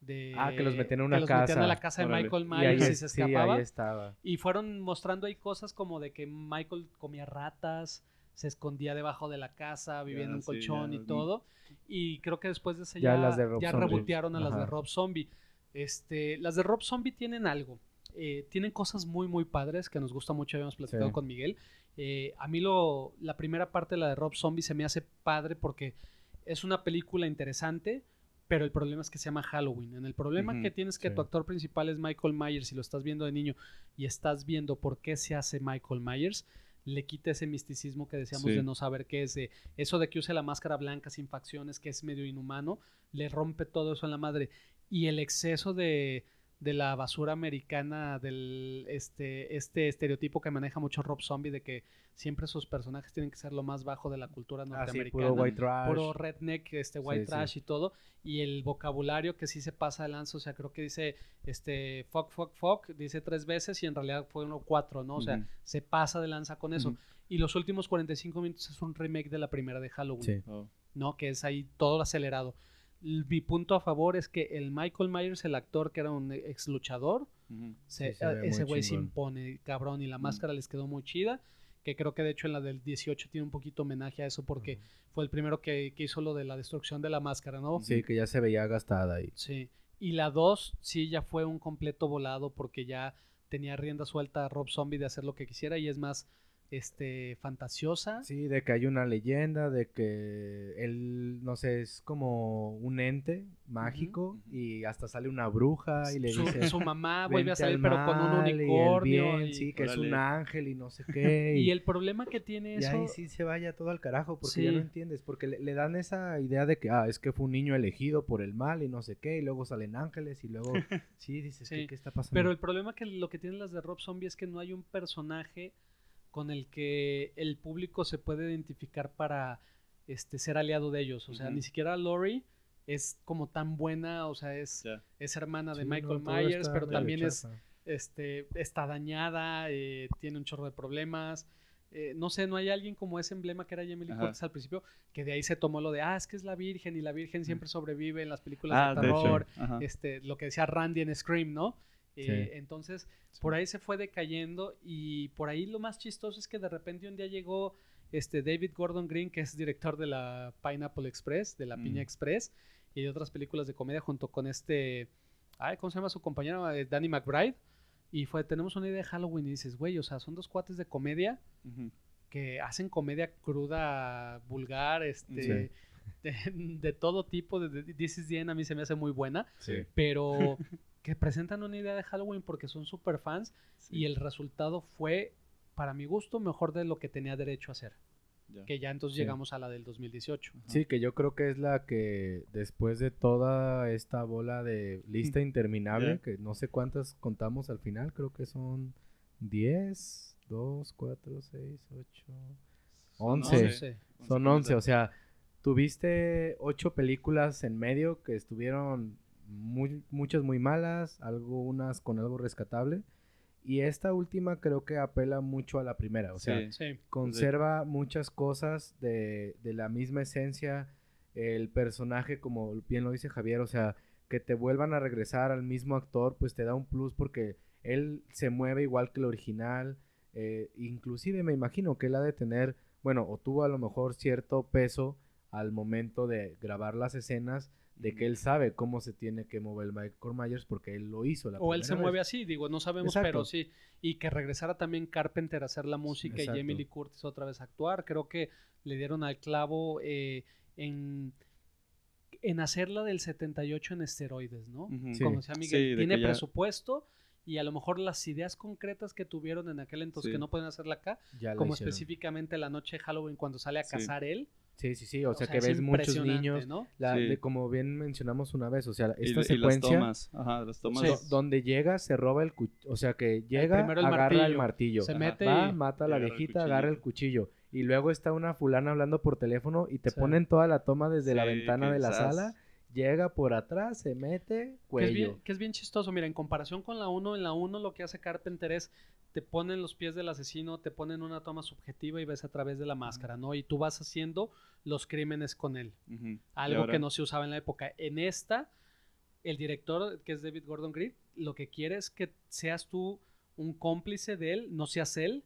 de Ah, que los metían en una que los metían a la casa de Órale. Michael Y ahí, Myers y, se sí, escapaba. ahí estaba. Y fueron mostrando ahí cosas como de que Michael comía ratas, se escondía debajo de la casa, vivía en un sí, colchón ya, y todo. Y creo que después de ese Ya ya, las de ya rebotearon a las de. Rob Zombie. Este, las de Rob Zombie tienen algo. eh, tienen cosas muy, muy padres que nos gusta mucho, habíamos platicado Sí. con Miguel. Eh, a mí lo, la primera parte de la de Rob Zombie se me hace padre porque es una película interesante, pero el problema es que se llama Halloween. En el problema que tienes que sí. tu actor principal es Michael Myers y lo estás viendo de niño y estás viendo por qué se hace Michael Myers, le quita ese misticismo que decíamos Sí. de no saber qué es, de eso de que use la máscara blanca sin facciones, que es medio inhumano, le rompe todo eso en la madre. Y el exceso de, de la basura americana, del este, este estereotipo que maneja mucho Rob Zombie, de que siempre sus personajes tienen que ser lo más bajo de la cultura Ah, sí, norteamericana puro white trash. puro redneck, este white Sí, sí. trash y todo, y el vocabulario que sí se pasa de lanza, o sea, creo que dice este fuck, fuck, fuck, dice tres veces y en realidad fue uno cuatro, ¿no? O sea, se pasa de lanza con eso. Y los últimos 45 minutos es un remake de la primera de Halloween, Sí. Oh. ¿no? Que es ahí todo acelerado. Mi punto a favor es que el Michael Myers, el actor que era un ex luchador, se- Sí, se ve ese güey se impone, cabrón, y la máscara les quedó muy chida. Que creo que de hecho en la del 18 tiene un poquito homenaje a eso porque fue el primero que, que hizo lo de la destrucción de la máscara, ¿no? Sí, que ya se veía gastada ahí. Sí. Y la 2 sí ya fue un completo volado porque ya tenía rienda suelta a Rob Zombie de hacer lo que quisiera y es más este fantasiosa. Sí, de que hay una leyenda, de que él, no sé, es como un ente mágico y hasta sale una bruja y le su, dice... su mamá vuelve a "Vente salir al pero con un y unicornio. bien", y, sí, que es un ángel y no sé qué. y el problema que tiene Y eso... ahí sí se vaya todo al carajo, porque ya no entiendes, porque le, le dan esa idea de que, ah, es que fue un niño elegido por el mal y no sé qué, y luego salen ángeles y luego, sí, dices, Sí, ¿qué, qué está pasando? Pero el problema que lo que tienen las de Rob Zombie es que no hay un personaje con el que el público se puede identificar para este ser aliado de ellos. O sea, ni siquiera Lori es como tan buena, o sea, es, es hermana de Sí, Michael no, Myers, pero también es este está dañada, eh, tiene un chorro de problemas. Eh, no sé, no hay alguien como ese emblema que era Jamie Lee. Curtis al principio, que de ahí se tomó lo de, ah, es que es la Virgen y la Virgen siempre sobrevive en las películas Ah, de terror este, lo que decía Randy en Scream, ¿no? Eh, Sí. Entonces, por ahí se fue decayendo y por ahí lo más chistoso es que de repente un día llegó este David Gordon Green, que es director de la Pineapple Express, de la Mm. Piña Express y de otras películas de comedia junto con este, ay, ¿cómo se llama su compañero? Eh, Danny McBride. Y fue, tenemos una idea de Halloween y dices, güey, o sea, son dos cuates de comedia que hacen comedia cruda, vulgar, este, de, de todo tipo. De, de- This is the End a mí se me hace muy buena Sí. pero que presentan una idea de Halloween porque son super fans Sí. y el resultado fue, para mi gusto, mejor de lo que tenía derecho a hacer. Ya. Que ya entonces Sí. llegamos a la del 2018. Ajá. Sí, que yo creo que es la que después de toda esta bola de lista interminable, que no sé cuántas contamos al final, creo que son 10, 2, 4, 6, 8, Son 11. Once. Son 11, o sea, tuviste 8 películas en medio que estuvieron muy, muchas muy malas, algunas con algo rescatable. Y esta última creo que apela mucho a la primera, o sea, Sí. Sí, conserva muchas cosas de, de la misma esencia. El personaje, como bien lo dice Javier, o sea, que te vuelvan a regresar al mismo actor, pues te da un plus porque él se mueve igual que el original. eh, inclusive me imagino que él ha de tener, bueno, o tuvo a lo mejor cierto peso al momento de grabar las escenas de que él sabe cómo se tiene que mover el Michael Myers porque él lo hizo la O él se mueve así, digo, no sabemos, Exacto. pero sí. Y que regresara también Carpenter a hacer la música Exacto. y Jamie Lee Curtis otra vez a actuar. Creo que le dieron al clavo eh, en, en hacerla del 78 en esteroides, ¿no? Sí. Como decía Sí, Miguel, de tiene ya- presupuesto y a lo mejor las ideas concretas que tuvieron en aquel entonces Sí. que no pueden hacerla acá, Ya como hicieron. específicamente la noche de Halloween cuando sale a Sí. cazar él. Sí, sí, sí, o sea, que es ves muchos niños, ¿no? la- Sí. de- como bien mencionamos una vez, o sea, Y, esta y las secuencia tomas. Ajá, las tomas. do- donde llega se roba el cuchillo, o sea, que llega, el agarra el martillo, Se Ajá. mete va, y... mata a la viejita, agarra el cuchillo. Y luego está una fulana hablando por teléfono y te Sí. ponen toda la toma desde la ventana de la sala, llega por atrás, se mete, Que es, cuello. bien, que es bien chistoso, mira, en comparación con la 1, en la 1 lo que hace Carpenter es, te ponen los pies del asesino, te ponen una toma subjetiva y ves a través de la máscara, ¿no? Y tú vas haciendo los crímenes con él. Y algo que no se usaba en la época. En esta, el director, que es David Gordon Green, lo que quiere es que seas tú un cómplice de él, no seas él,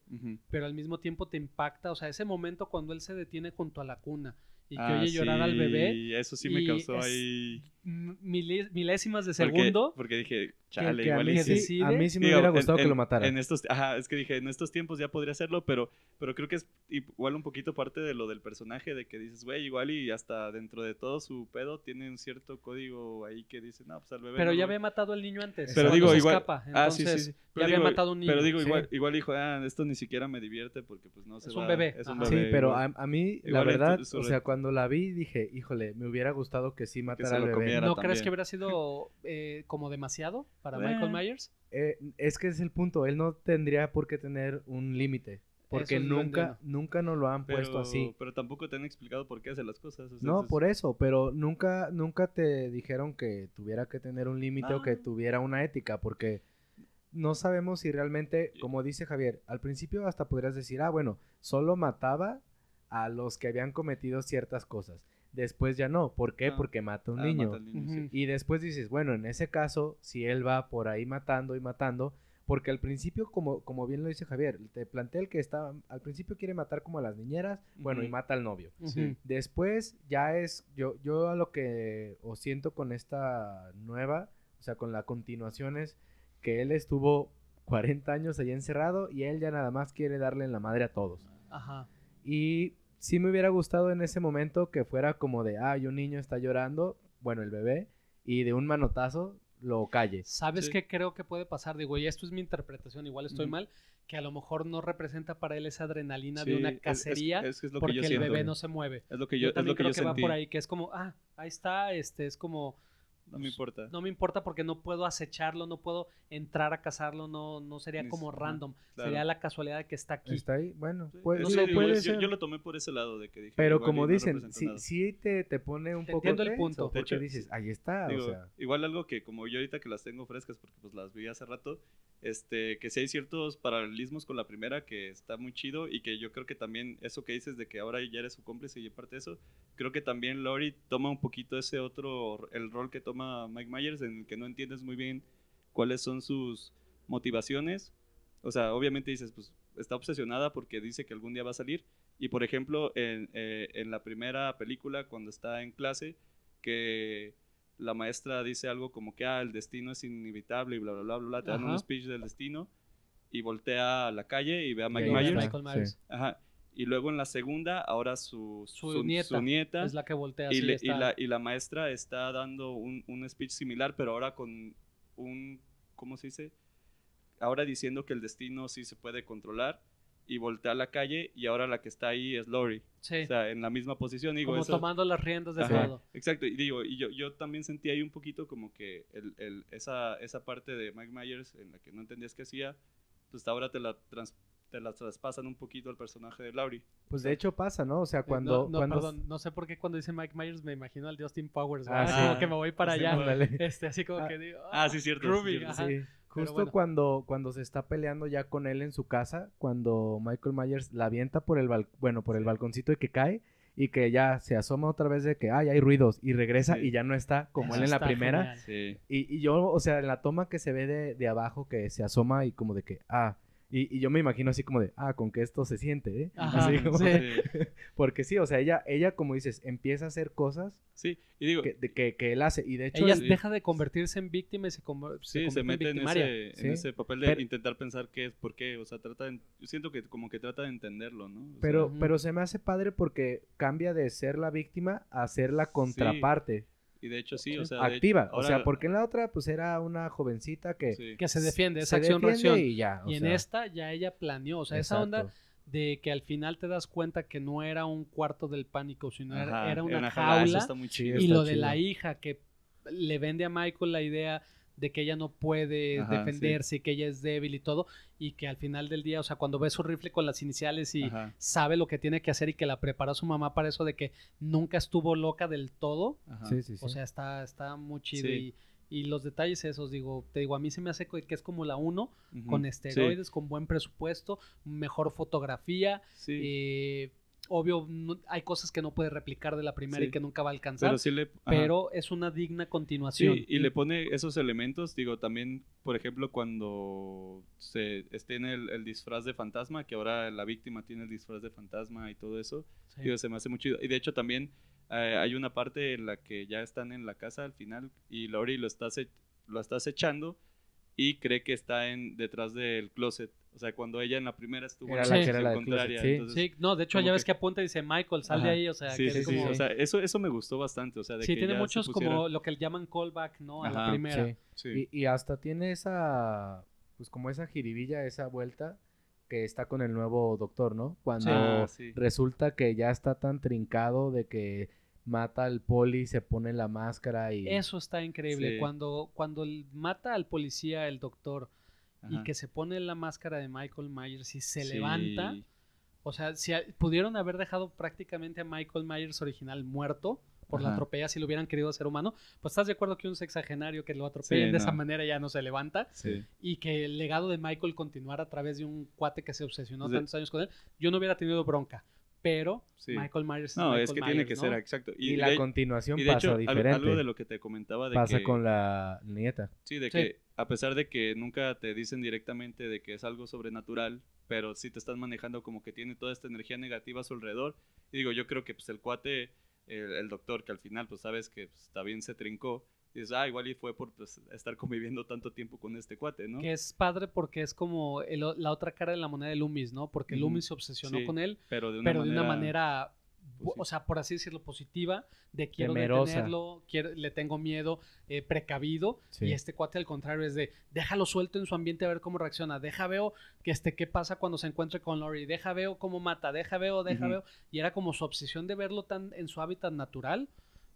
pero al mismo tiempo te impacta, o sea, ese momento cuando él se detiene junto a la cuna y que Ah, oye llorar al bebé, sí, Eso sí me y causó es- ahí. Milésimas de segundo, Porque, dije, chale, que a, igual mí sí, sí. a mí sí me Digo, hubiera en- gustado que en- lo matara. En estos, ajá, es que dije, en estos tiempos ya podría hacerlo, pero, pero creo que es igual un poquito parte de lo del personaje, de que dices, güey, igual y hasta dentro de todo su pedo tiene un cierto código ahí que dice, no, pues al bebé. pero no ya había matado al niño antes. Pero digo, se igual- escapa, Ah, sí, sí, entonces sí. ya Pero había digo- matado a un niño. Pero digo, Sí. igual, igual dijo, ah, esto ni siquiera me divierte porque pues no se Es un va- bebé. Es un Ajá. bebé. Sí, pero igual. a, a mí, la igual verdad, o sea, cuando la vi dije, híjole, me hubiera gustado que sí matara al lo bebé. ¿No también. crees que hubiera sido eh, como demasiado para. Michael Myers? Eh, es que es el punto, él no tendría por qué tener un límite, porque Eso nunca, nunca nos lo han pero, puesto así. pero tampoco te han explicado por qué hace las cosas. o sea, No, es- por eso, pero nunca, nunca te dijeron que tuviera que tener un límite o que Ah. tuviera una ética, porque no sabemos si realmente, como dice Javier, al principio hasta podrías decir, ah, bueno, solo mataba a los que habían cometido ciertas cosas. Después ya no, ¿por qué? Ah. Porque mata a un Ah, niño. mata al niño, sí. Ujú. Y después dices, bueno, en ese caso, si él va por ahí matando y matando, porque al principio, como, como bien lo dice Javier, te plantea el que está, al principio quiere matar como a las niñeras, bueno, y mata al novio. Después ya es, yo, yo a lo que os siento con esta nueva, o sea, con la continuación es que él estuvo 40 años allá encerrado y él ya nada más quiere darle en la madre a todos. Ajá. Y sí me hubiera gustado en ese momento que fuera como de, ah, un niño está llorando, bueno, el bebé, y de un manotazo lo calle. ¿Sabes Sí. qué creo que puede pasar? Digo, y esto es mi interpretación, igual estoy mal, que a lo mejor no representa para él esa adrenalina Sí, de una es- es- cacería es que es lo que porque yo el siento. bebé no se mueve. Es lo que Yo, yo, es lo que creo yo que va sentí. por ahí, que es como, ah, ahí está, este, es como, No me importa. no me importa porque no puedo acecharlo, no puedo entrar a cazarlo, no, no sería Ni como random, claro. sería la casualidad de que está aquí. ¿Está ahí? Bueno, Sí, puede, no sé, digo, puede yo, ser. yo lo tomé por ese lado de que dije. Pero como no dicen, representa sí, te, te pone un Te poco entiendo el tenso, punto. Porque hecho, dices, ahí está, Digo, o sea, igual algo que como yo ahorita que las tengo frescas porque pues las vi hace rato, este, que sí hay ciertos paralelismos con la primera que está muy chido y que yo creo que también eso que dices de que ahora ya eres su cómplice y aparte de eso, creo que también Lori toma un poquito ese otro, el rol que toma Mike Myers en el que no entiendes muy bien cuáles son sus motivaciones. O sea, obviamente dices, pues está obsesionada porque dice que algún día va a salir. Y por ejemplo, en, eh, en la primera película, cuando está en clase, que la maestra dice algo como que ah, el destino es inevitable y bla, bla, bla, bla, bla, te dan un speech del destino y voltea a la calle y ve a Mike Myers. Michael Myers. sí. Ajá. Y luego en la segunda, ahora su, Su nieta nieta Es la que voltea y, le- y la, y la maestra está dando un, un speech similar, pero ahora con un, ¿cómo se dice? Ahora diciendo que el destino sí se puede controlar y voltea a la calle y ahora la que está ahí es Lori. sí, O sea, en la misma posición. Digo, como eso- tomando las riendas de Ajá, todo. Exacto, y digo, y yo, yo también sentí ahí un poquito como que el, el- esa, esa parte de Mike Myers en la que no entendías qué hacía, pues ahora te la, trans- te la traspasan un poquito al personaje de Laurie. pues de hecho pasa, ¿no? O sea, Eh, cuando... no, no, cuando perdón, no sé por qué cuando dice Mike Myers me imagino al de Austin Powers, Ah, como que me voy para Sí, allá, este, así como Ah. que digo, Ah, sí, cierto, sí, cierto. ajá. Sí, justo bueno. cuando, cuando se está peleando ya con él en su casa, cuando Michael Myers la avienta por el bal- bueno, por el balconcito y que cae y que ya se asoma otra vez de que ay, hay ruidos y regresa Sí. y ya no está como Eso él en la primera. Sí. Y, y yo, o sea, en la toma que se ve de, de abajo que se asoma y como de que, ah, Y, y yo me imagino así como de, ah, con que esto se siente, ¿eh? Ajá, Así como- sí. Porque sí, o sea, ella, ella, como dices, empieza a hacer cosas Sí, y digo, que, de- que, que él hace. Y de hecho, Ella sí. deja de convertirse en víctima y se, conver- sí, convierte se mete en ese, en ese papel de Pero- intentar pensar qué es, por qué, o sea, trata de, yo siento que como que trata de entenderlo, ¿no? O sea, pero, pero se me hace padre porque cambia de ser la víctima a ser la contraparte. Y de hecho sí, o sea, activa. o ahora- sea, porque en la otra, pues era una jovencita que sí. Que se defiende, es se acción-reacción. defiende y ya. o Y en esta ya ella planeó, o sea, esa onda de que al final te das cuenta que no era un cuarto del pánico, sino era- Ajá, era una, jaula, eso jaula. está muy Sí, chido. y está lo de la hija que le vende a Michael la idea de que ella no puede Ajá, defenderse y que ella es débil y todo, y que al final del día, o sea, cuando ve su rifle con las iniciales y Ajá, sabe lo que tiene que hacer y que la preparó su mamá para eso de que nunca estuvo loca del todo, ajá. Sí, sí, sí. o sea, está, está muy chido Sí. y, y los detalles esos, digo, te digo, a mí se me hace que es como la uno, Ujú, con sí, esteroides, con buen presupuesto, mejor fotografía, Sí, eh, obvio, no- hay cosas que no puede replicar de la primera y que nunca va a alcanzar, pero sí le... ajá. pero es una digna continuación. Sí, y le pone esos elementos, digo, también, por ejemplo, cuando se esté en el, el disfraz de fantasma, que ahora la víctima tiene el disfraz de fantasma y todo eso, digo, se me hace muy chido. Y de hecho también eh, hay una parte en la que ya están en la casa al final y Lori lo está, ace- lo está acechando y cree que está en, detrás del closet. O sea, cuando ella en la primera estuvo Era en la la que era la contraria. sí. entonces- Sí, no, de hecho como ya ves que- que apunta y dice Michael, sal de ahí, o sea, Sí, que sí, es sí, como... o sea, eso, eso me gustó bastante, o sea, de sí, que tiene muchos pusiera- como lo que le llaman callback, ¿no? A la primera. Sí. Sí. Y, y hasta tiene esa, pues como esa jiribilla, esa vuelta que está con el nuevo doctor, ¿no? Cuando Ah, sí. resulta que ya está tan trincado de que mata al poli, se pone la máscara y... Eso está increíble. Sí. Cuando, cuando mata al policía, el doctor, y que se pone la máscara de Michael Myers y se Sí. levanta, o sea, si a- pudieron haber dejado prácticamente a Michael Myers original muerto por la atropella si lo hubieran querido hacer humano, pues estás de acuerdo que un sexagenario que lo atropellen Sí, de esa manera ya no se levanta Sí. y que el legado de Michael continuara a través de un cuate que se obsesionó De- tantos años con él, yo no hubiera tenido bronca, pero Sí. Michael Myers No, Michael es que tiene que ¿no? ser exacto. Y, Y, la de, continuación y de pasa hecho, diferente. algo de lo que te comentaba de pasa que, con la nieta. sí, de Sí. que a pesar de que nunca te dicen directamente de que es algo sobrenatural, pero sí te están manejando como que tiene toda esta energía negativa a su alrededor. Y digo, yo creo que pues el cuate, el, el doctor, que al final pues sabes que pues, está bien se trincó, y dices, ah, igual y fue por pues, estar conviviendo tanto tiempo con este cuate, ¿no? Que es padre porque es como el la otra cara de la moneda de Loomis, ¿no? Porque Ujú. Loomis se obsesionó Sí, con él, Pero de una pero manera... de una manera, bu- sí. o sea, por así decirlo, positiva, de quiero Temerosa. detenerlo, quiero, le tengo miedo, eh, precavido, Sí. y este cuate al contrario es de, déjalo suelto en su ambiente a ver cómo reacciona, deja veo que este, qué pasa cuando se encuentre con Lori, deja veo cómo mata, deja veo, deja Ujú. veo, y era como su obsesión de verlo tan en su hábitat natural,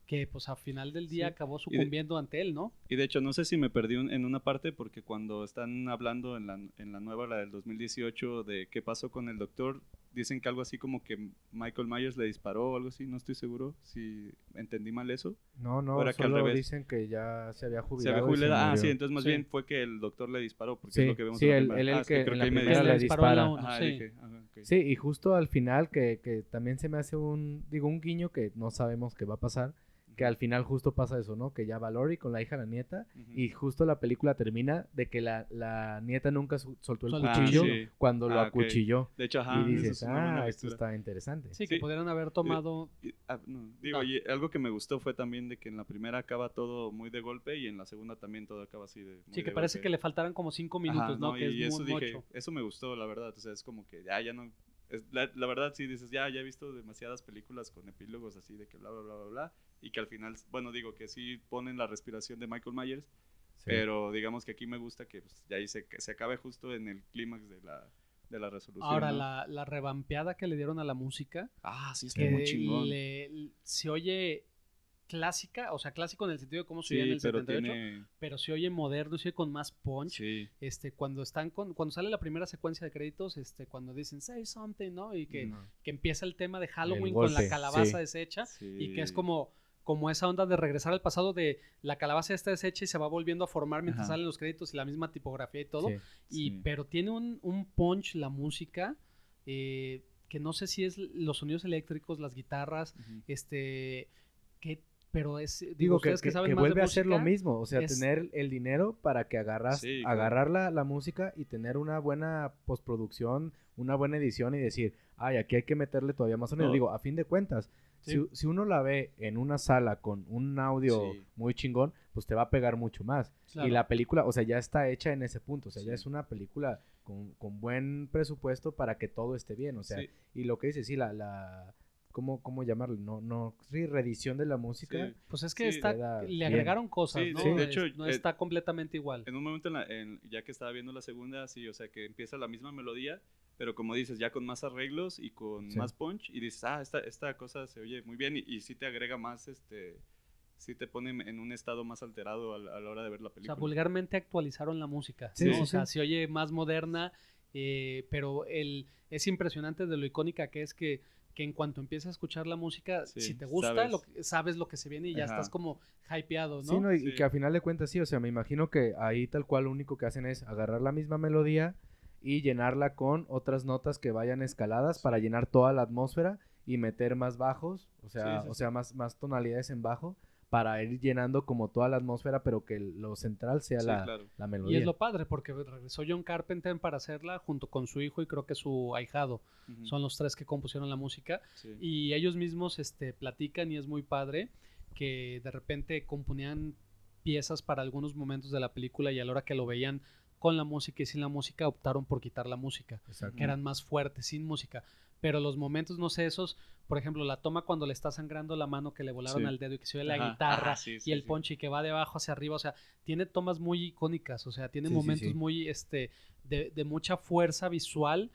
que pues al final del día Sí. acabó de- sucumbiendo ante él, ¿no? Y de hecho, no sé si me perdí un- en una parte porque cuando están hablando en la, en la nueva, la del 2018, de qué pasó con el doctor, dicen que algo así como que Michael Myers le disparó o algo así, no estoy seguro si entendí mal eso. No, no, Ahora que al solo revés. dicen que ya se había Se jubilado. había y jubilado. Ah, murió. sí, entonces más Sí. bien fue que el doctor le disparó, porque Sí, es lo que vemos sí, en la él- primera. él el Ah, es que en creo la me primera Que le dispara. uno, Ajá, sí. dije, ajá, ok. Sí, y justo al final, que, que también se me hace un, digo, un guiño que no sabemos qué va a pasar, que al final justo pasa eso, ¿no? Que ya va Lori con la hija la nieta, y justo la película termina de que la, la nieta nunca su- soltó el cuchillo cuchillo. cuando lo Ah, acuchilló. De hecho, ajá, y dices, es ah, esto está interesante. Sí, que Sí. pudieran haber tomado Y, ah, no, digo, Ah. y algo que me gustó fue también de que en la primera acaba todo muy de golpe y en la segunda también todo acaba así de. muy Sí, que de parece golpe. que le faltaran como cinco minutos, Ajá, ¿no? Que y es eso muy dije, mucho. eso me gustó, la verdad. O sea, es como que ya, ya no. Es- la, la verdad, sí dices, ya, ya he visto demasiadas películas con epílogos así de que bla, bla, bla, bla, bla. Y que al final, bueno, digo que sí ponen la respiración de Michael Myers, Sí. pero digamos que aquí me gusta que pues, ya ahí se, que se acabe justo en el clímax de la, de la resolución. Ahora, ¿no? la, la revampeada que le dieron a la música, Ah, sí, está que muy chingón. le- se oye clásica, o sea, clásico en el sentido de cómo se Sí, oía en el pero 78, tiene. pero se oye moderno, se oye con más punch. Sí. Este, cuando están con, cuando sale la primera secuencia de créditos, este, cuando dicen say something, ¿no? Y que, No. que empieza el tema de Halloween con la calabaza sí. deshecha y que es sí. como como esa onda de regresar al pasado de la calabaza está deshecha y se va volviendo a formar mientras Ajá. salen los créditos y la misma tipografía y todo. Sí. Y, Sí. Pero tiene un, un punch la música eh, que no sé si es los sonidos eléctricos, las guitarras, este, pero es digo, Digo que, que, que- saben que más de vuelve a ser lo mismo, o sea, es- tener el dinero para que agarras, Sí, claro. agarrar la, la música y tener una buena postproducción, una buena edición y decir, ay, aquí hay que meterle todavía más sonido. No. Digo, a fin de cuentas, Sí. si, si uno la ve en una sala con un audio Sí. muy chingón, pues te va a pegar mucho más. Claro. Y la película, o sea, ya está hecha en ese punto, o sea, ya es una película con, con buen presupuesto para que todo esté bien, o sea, Sí. y lo que dice, sí, la... la ¿Cómo, ¿Cómo llamarlo? No, no, sí, reedición de la música. Sí. Pues es que Sí, está, le bien. agregaron cosas, Sí, ¿no? sí, de Es- hecho, no eh, está completamente igual. En un momento, en la- en- ya que estaba viendo la segunda, sí, o sea, que empieza la misma melodía, pero como dices, ya con más arreglos y con Sí. más punch, y dices, ah, esta, esta cosa se oye muy bien, y, y sí te agrega más, este, sí te pone en un estado más alterado a la, a la hora de ver la O sea, película. vulgarmente actualizaron la música. Sí, ¿no? sí, o sea, sí. se oye más moderna, eh, pero el, es impresionante de lo icónica que es que, que en cuanto empiezas a escuchar la música, Sí, si te gusta, sabes. lo que- sabes lo que se viene y ya Ajá. estás como hypeado, ¿no? Sí, ¿no? Y, que a final de cuentas sí, o sea, me imagino que ahí tal cual lo único que hacen es agarrar la misma melodía y llenarla con otras notas que vayan escaladas para llenar toda la atmósfera y meter más bajos, o sea, Sí, sí, o sí. sea, más, más tonalidades en bajo para ir llenando como toda la atmósfera, pero que lo central sea Sí, la, claro. la Y melodía. es lo padre, porque regresó John Carpenter para hacerla junto con su hijo y creo que su ahijado. Son los tres que compusieron la música. sí. Y ellos mismos este, platican y es muy padre que de repente componían piezas para algunos momentos de la película y a la hora que lo veían con la música y sin la música optaron por quitar la música, Exacto. que eran más fuertes sin música. Pero los momentos, no sé, esos, por ejemplo, la toma cuando le está sangrando la mano que le volaron Sí. al dedo y que se ve la Ajá, guitarra ajá, sí, y sí, el sí. ponche que va de abajo hacia arriba, o sea, tiene tomas muy icónicas, o sea, tiene Sí, sí, momentos sí. muy, este, de, de mucha fuerza visual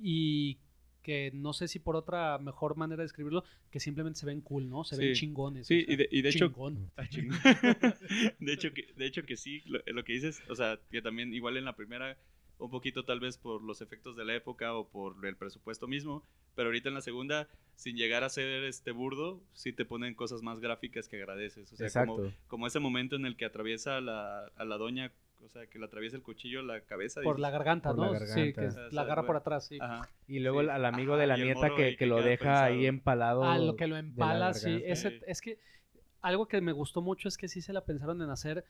y que no sé si por otra mejor manera de describirlo, que simplemente se ven cool, ¿no? Se ven Sí. chingones. Sí, o sea, y de, y de hecho, chingón. Chingón. de hecho que de hecho que sí lo, lo que dices o sea que también igual en la primera un poquito tal vez por los efectos de la época o por el presupuesto mismo pero ahorita en la segunda sin llegar a ser este burdo sí te ponen cosas más gráficas que agradeces o sea Exacto. como, como ese momento en el que atraviesa a la, a la doña o sea que le atraviesa el cuchillo la cabeza Por dices, la garganta, Por la ¿no? Sí, garganta. que O sea, la agarra bueno, por atrás, sí. ajá, Y luego Sí. al amigo Ajá, de la y nieta que, que que lo deja ahí empalado. Ah, lo que lo la empala, sí. Ese, Sí. es que algo que me gustó mucho es que sí se la pensaron en hacer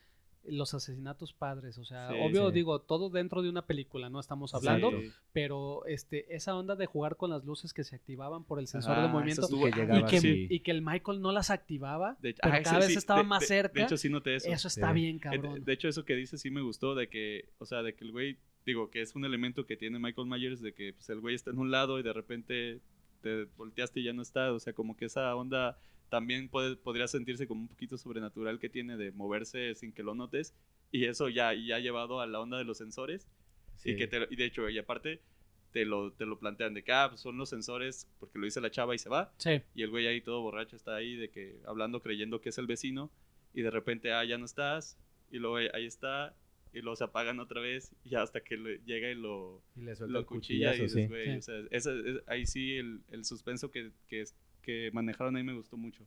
los asesinatos padres. O sea, Sí, obvio, sí. digo, todo dentro de una película, ¿no? Estamos hablando, pero este, esa onda de jugar con las luces que se activaban por el sensor de movimiento estuvo- Y que y que, así. y que el Michael no las activaba, de hecho- pero ah, cada vez estaba de- más de- cerca. de hecho sí noté eso eso está Sí. bien, Eh, cabrón. De, de hecho, eso que dices sí me gustó, de que, o sea, de que el güey, digo, que es un elemento que tiene Michael Myers, de que pues, el güey está en un lado y de repente te volteaste y ya no está, o sea, como que esa onda también puede, podría sentirse como un poquito sobrenatural que tiene de moverse sin que lo notes, y eso ya, ya ha llevado a la onda de los sensores, y Sí. que te, y de hecho, y aparte, te lo, te lo plantean de que, ah, pues, son los sensores, porque lo dice la chava y se va, Sí, y el güey ahí todo borracho está ahí de que hablando creyendo que es el vecino y de repente ah ya no estás y luego ahí ahí está y luego se apagan otra vez y hasta que le- llega y lo, Y le lo cuchilla y dices sí. güey Sí. o sea esa- es- ahí sí el, el suspenso que, que, que manejaron ahí me gustó mucho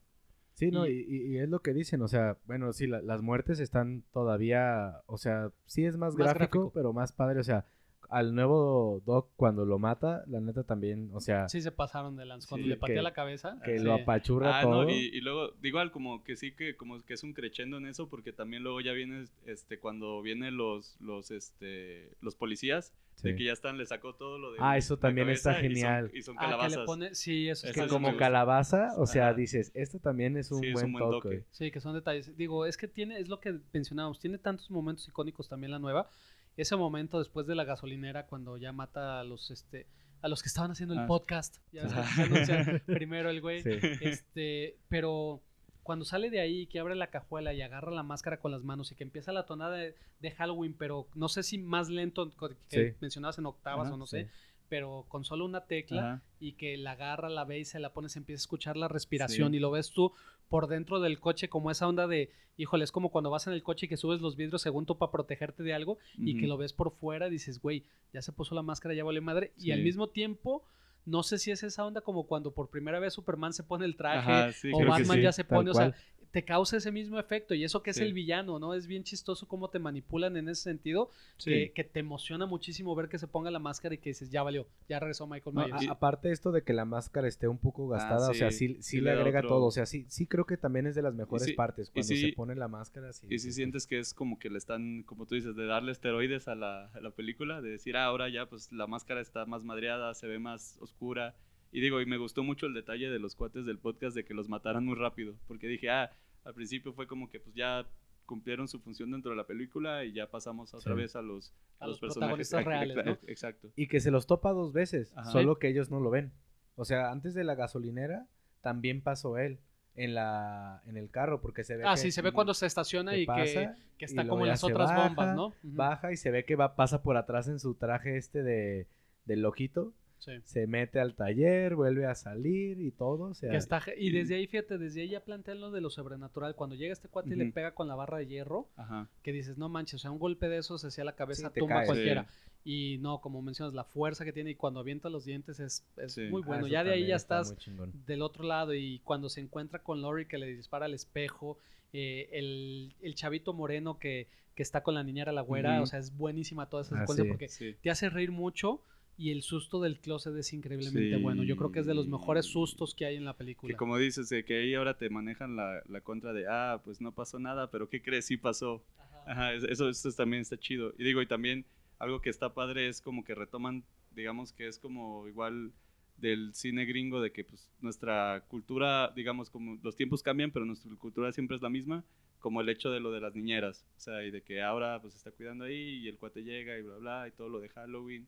Sí, no, Y- y, es lo que dicen, o sea, bueno, sí, la- las muertes están todavía, o sea, sí es más, Más gráfico, gráfico. pero más padre, o sea, al nuevo Doc cuando lo mata, la neta también, o sea, sí se pasaron de lance. Cuando Sí, le patea que- la cabeza. que sí. lo apachurra ah todo. no y, y luego igual como que sí que como que es un crescendo en eso porque también luego ya viene este cuando vienen los los este los policías de que ya están le sacó todo lo de Ah, eso también está cabeza y son- genial. y son, Ah, que calabazas le pone, sí, eso está que como calabaza, o sea, Ajá. dices, esto también es un, Sí, es buen, un buen toque. toque. Sí, que son detalles. Digo, es que tiene, es lo que mencionábamos, tiene tantos momentos icónicos también la nueva. Ese momento después de la gasolinera cuando ya mata a los este a los que estaban haciendo el Ah. podcast. Ya ves primero el güey. Sí. Este, pero cuando sale de ahí, que abre la cajuela y agarra la máscara con las manos y que empieza la tonada de, de Halloween, pero no sé si más lento que Sí. mencionabas en octavas Ajá, o no sí. sé, pero con solo una tecla Ajá. y que la agarra, la ve y se la pone, se empieza a escuchar la respiración Sí. y lo ves tú por dentro del coche como esa onda de, híjole, es como cuando vas en el coche y que subes los vidrios según tú para protegerte de algo y que lo ves por fuera y dices, güey, ya se puso la máscara, ya vale madre. Y al mismo tiempo, no sé si es esa onda como cuando por primera vez Superman se pone el traje Ajá, sí, o Batman sí. ya se pone, o sea, cual. Te causa ese mismo efecto. Y eso que es Sí. el villano, ¿no? Es bien chistoso cómo te manipulan en ese sentido, que, que te emociona muchísimo ver que se ponga la máscara y que dices, ya valió, ya regresó Michael No, Myers. aparte esto de que la máscara esté un poco gastada, o sea, Ah, sí, sí, sí sí le agrega otro- todo, o sea, sí, sí creo que también es de las mejores partes, cuando se pone la máscara. Sí, Y si sí, sientes que es como que le están, como tú dices, de darle esteroides a la, a la película, de decir, ah, ahora ya pues la máscara está más madreada, se ve más oscura. Y digo, y me gustó mucho el detalle de los cuates del podcast de que los mataran muy rápido, porque dije, ah, al principio fue como que pues ya cumplieron su función dentro de la película y ya pasamos otra Sí. vez a los, A a los los personajes reales. Exacto. Y que se los topa dos veces, Ajá. solo que ellos no lo ven. O sea, antes de la gasolinera también pasó él en la en el carro porque se ve Ah, que sí, se ve cuando se estaciona y que, pasa, que está como en las otras baja, bombas, ¿no? Baja y se ve que va pasa por atrás en su traje este de del loquito, Sí. se mete al taller, vuelve a salir y todo, o sea, Que está, y desde ahí, fíjate, desde ahí ya plantean lo de lo sobrenatural. Cuando llega este cuate y le pega con la barra de hierro, Ajá. que dices, no manches, o sea, un golpe de esos hacia la cabeza Sí, tumba caes. cualquiera. Y no, como mencionas, la fuerza que tiene y cuando avienta los dientes es, es Sí. muy ah, bueno. eso ya de ahí ya está estás del otro lado y cuando se encuentra con Lori que le dispara al espejo, eh, el, el chavito moreno que, que está con la niñera la güera, o sea, es buenísima toda esa Ah, secuencia sí. porque Sí. te hace reír mucho y el susto del closet es increíblemente Sí. bueno. Yo creo que es de los mejores sustos que hay en la película. Que como dices, que ahí ahora te manejan la, la contra de, ah, pues no pasó nada, pero ¿qué crees? Sí pasó. Ajá. Ajá, es- eso, eso también está chido. Y digo, y también algo que está padre es como que retoman, digamos que es como igual del cine gringo, de que pues nuestra cultura, digamos, como los tiempos cambian, pero nuestra cultura siempre es la misma, como el hecho de lo de las niñeras. O sea, y de que ahora pues está cuidando ahí y el cuate llega y bla, bla, y todo lo de Halloween.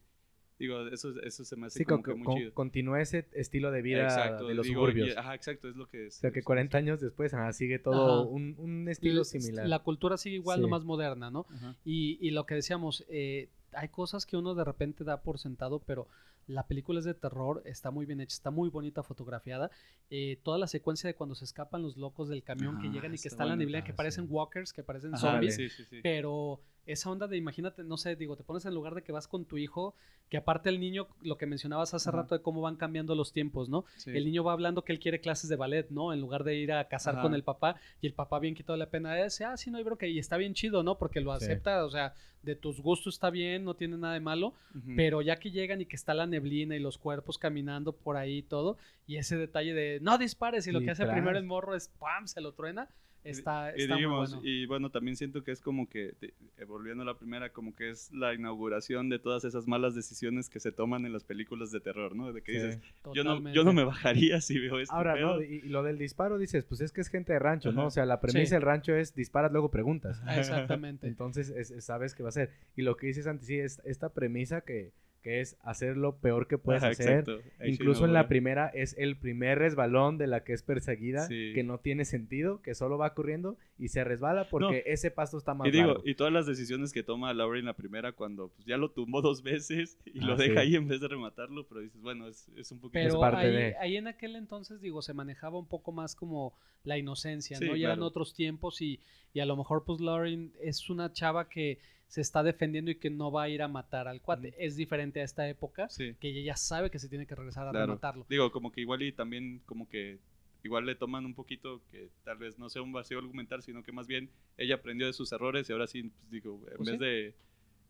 Digo, eso, eso se me hace Sí, como con- que muy con- chido. continúa ese estilo de vida Exacto, de los digo, suburbios. y- ajá, exacto, es lo que es. o sea, que es- 40 años después ajá, sigue todo un, un estilo Y similar. La cultura sigue igual, Sí. nomás moderna, ¿no? Y, y lo que decíamos, eh, hay cosas que uno de repente da por sentado, pero la película es de terror, está muy bien hecha, está muy bonita fotografiada. Eh, toda la secuencia de cuando se escapan los locos del camión que Ah, llegan y que está está en la neblina, que Ah, parecen sí. walkers, que parecen Ajá, zombies. sí, sí, sí. Pero esa onda de, imagínate, no sé, digo, te pones en lugar de que vas con tu hijo, que aparte el niño, lo que mencionabas hace rato de cómo van cambiando los tiempos, ¿no? Sí. El niño va hablando que él quiere clases de ballet, ¿no? En lugar de ir a casar con el papá y el papá bien quitado la pena, dice, ah, sí, no hay bronca, y está bien chido, ¿no? Porque lo Sí. acepta, o sea, de tus gustos está bien, no tiene nada de malo, pero ya que llegan y que está la neblina y los cuerpos caminando por ahí y todo, y ese detalle de, no dispares, y lo Y que hace tras. primero el morro es, ¡pam!, se lo truena, está, y, está muy digamos, bueno. y bueno, también siento que es como que, te- eh, volviendo a la primera, como que es la inauguración de todas esas malas decisiones que se toman en las películas de terror, ¿no? De que Sí. dices, yo no, yo no me bajaría si veo esto. Ahora, ¿no? Y, y lo del disparo dices, pues es que es gente de rancho, ¿no? O sea, la premisa Sí. del rancho es disparas, luego preguntas. Exactamente. Entonces, es- es- sabes qué va a ser. Y lo que dices antes, sí, es esta premisa que, que es hacer lo peor que puedes hacer. Incluso en la primera es el primer resbalón de la que es perseguida, Sí. que no tiene sentido, que solo va corriendo y se resbala porque ese pasto está más Y digo, largo. y todas las decisiones que toma Laura en la primera cuando pues, ya lo tumbó dos veces y lo Ah, deja sí. ahí en vez de rematarlo, pero dices, bueno, es, es un poquito... Pero parte ahí, de- ahí en aquel entonces, digo, se manejaba un poco más como la inocencia, Sí, ¿no? Y eran claro. otros tiempos y, y a lo mejor, pues, Lauren es una chava que se está defendiendo y que no va a ir a matar al cuate. Es diferente a esta época, Sí. que ella ya sabe que se tiene que regresar a Claro. rematarlo. Digo, como que igual y también como que igual le toman un poquito que tal vez no sea un vacío argumental, sino que más bien ella aprendió de sus errores y ahora sí, pues digo, en Pues vez sí. de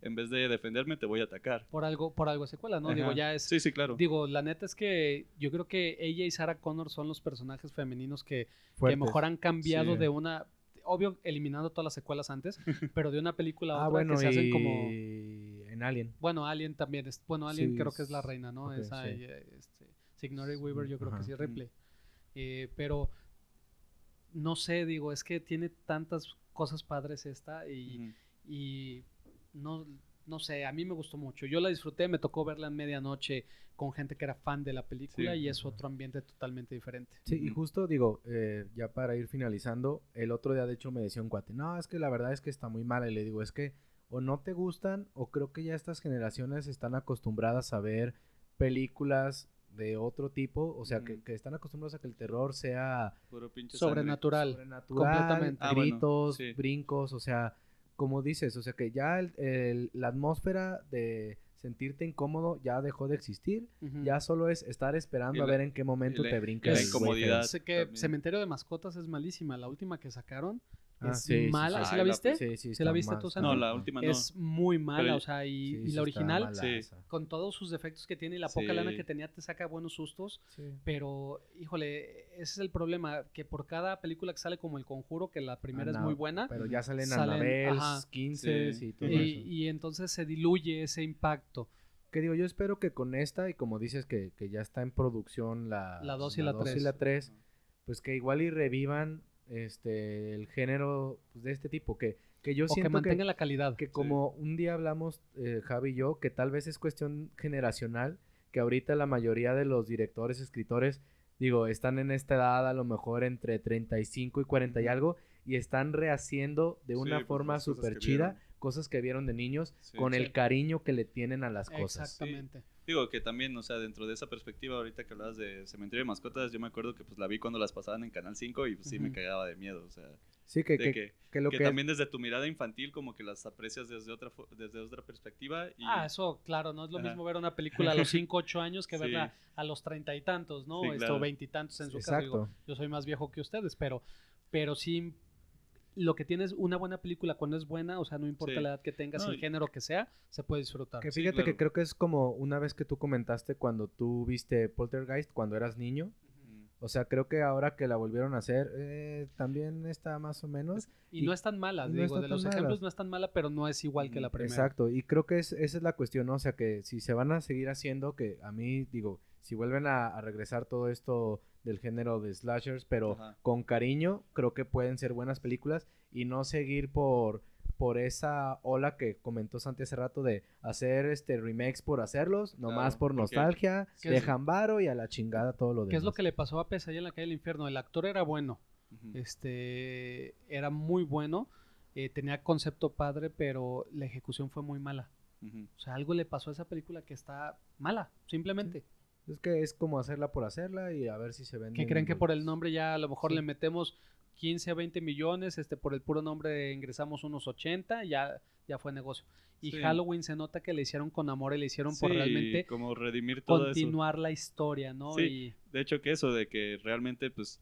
en vez de defenderme te voy a atacar. Por algo, por algo secuela, ¿no? Digo, ya es... Sí, sí, claro. Digo, la neta es que yo creo que ella y Sarah Connor son los personajes femeninos que, que mejor han cambiado Sí. de una... Obvio, eliminando todas las secuelas antes, pero de una película a Ah, otra bueno, que se hacen y como... en Alien. Bueno, Alien también es. Bueno, Alien Sí, creo que es la reina, ¿no? ok, Esa, sí. este, Weaver, yo creo que sí, Ripley. Eh, pero no sé, digo, es que tiene tantas cosas padres esta y, y no, no sé, a mí me gustó mucho. Yo la disfruté, me tocó verla en medianoche con gente que era fan de la película Sí. y es otro ambiente totalmente diferente. Sí, y justo digo, eh, ya para ir finalizando, el otro día de hecho me decía un cuate, no, es que la verdad es que está muy mala. Y le digo, es que o no te gustan o creo que ya estas generaciones están acostumbradas a ver películas de otro tipo, o sea, que, están acostumbrados a que el terror sea Puro pinche sangre. Sobrenatural. sobrenatural, completamente. Ah, bueno, gritos, sí. brincos, o sea, como dices, o sea, que ya el- el- la atmósfera de sentirte incómodo ya dejó de existir. Ya solo es estar esperando Y a la- ver en qué momento la- te y brinca la incomodidad. Sé que también. Cementerio de Mascotas es malísima. La última que sacaron Ah, es sí, mala. sí. ¿Sí la viste? Sí, sí, ¿Sí está la viste tú? No, la última no. Es muy mala, Pero- o sea, y, Sí, y sí la original, mala con todos sus defectos que tiene y la poca Sí. lana que tenía, te saca buenos sustos. Sí. Pero, híjole, ese es el problema, que por cada película que sale como El Conjuro, que la primera es Ana- muy buena, Pero ya salen, Salen, Anabel, ajá. 15 Sí. y todo y, eso. y entonces se diluye ese impacto. Que digo, yo espero que con esta, y como dices que, que ya está en producción la, La dos y la dos tres. la tres, pues que igual y revivan este el género pues, de este tipo. Que, que yo O que siento que, mantenga la calidad. que como un día hablamos, eh, Javi y yo, que tal vez es cuestión generacional, que ahorita la mayoría de los directores, escritores, digo, están en esta edad a lo mejor entre 35 y 40 y algo, y están rehaciendo de una pues, forma súper que chida vieron. cosas que vieron de niños Sí. con Sí. el cariño que le tienen a las cosas. Exactamente. Digo que también, o sea, dentro de esa perspectiva, ahorita que hablabas de Cementerio de Mascotas, yo me acuerdo que pues la vi cuando las pasaban en Canal 5 y pues, sí me cagaba de miedo, o sea, Sí, que, que, que, que lo que que, también desde tu mirada infantil como que las aprecias desde otra desde otra perspectiva y Ah, eso, claro, no es lo Ajá. mismo ver una película a los 5, 8 años que Sí. verla a los treinta y tantos, ¿no? Sí, Esto, veintitantos en su caso. Digo, Exacto. yo soy más viejo que ustedes, pero, pero sí, lo que tienes una buena película cuando es buena, o sea, no importa Sí. la edad que tengas, No, el y- género que sea, se puede disfrutar. Que Sí, fíjate que creo que es como una vez que tú comentaste cuando tú viste Poltergeist cuando eras niño. O sea, creo que ahora que la volvieron a hacer, eh, también está más o menos. Y, Y- no es tan mala, no digo, de los mala. ejemplos no es tan mala, pero no es igual que la primera. Exacto. Y creo que es, esa es la cuestión, ¿no? O sea, que si se van a seguir haciendo, que a mí, digo, si vuelven a, a regresar todo esto del género de slashers, pero Ajá. con cariño, creo que pueden ser buenas películas y no seguir por por esa ola que comentó Santi hace rato de hacer este remakes por hacerlos, nomás Claro, por nostalgia, ¿Qué es- dejan varo y a la chingada todo lo demás. ¿Qué es lo que le pasó a Pesadilla en la calle del infierno? El actor era bueno, este, era muy bueno, eh, tenía concepto padre, pero la ejecución fue muy mala. O sea, algo le pasó a esa película que está mala, simplemente. Es que es como hacerla por hacerla y a ver si se vende. Que creen que por el nombre ya a lo mejor Sí. le metemos 15 a 20 millones, este por el puro nombre ingresamos unos 80, ya, ya fue negocio. Y Sí. Halloween se nota que le hicieron con amor y le hicieron por realmente como redimir todo eso. continuar la historia, ¿no? Sí. De hecho que eso de que realmente pues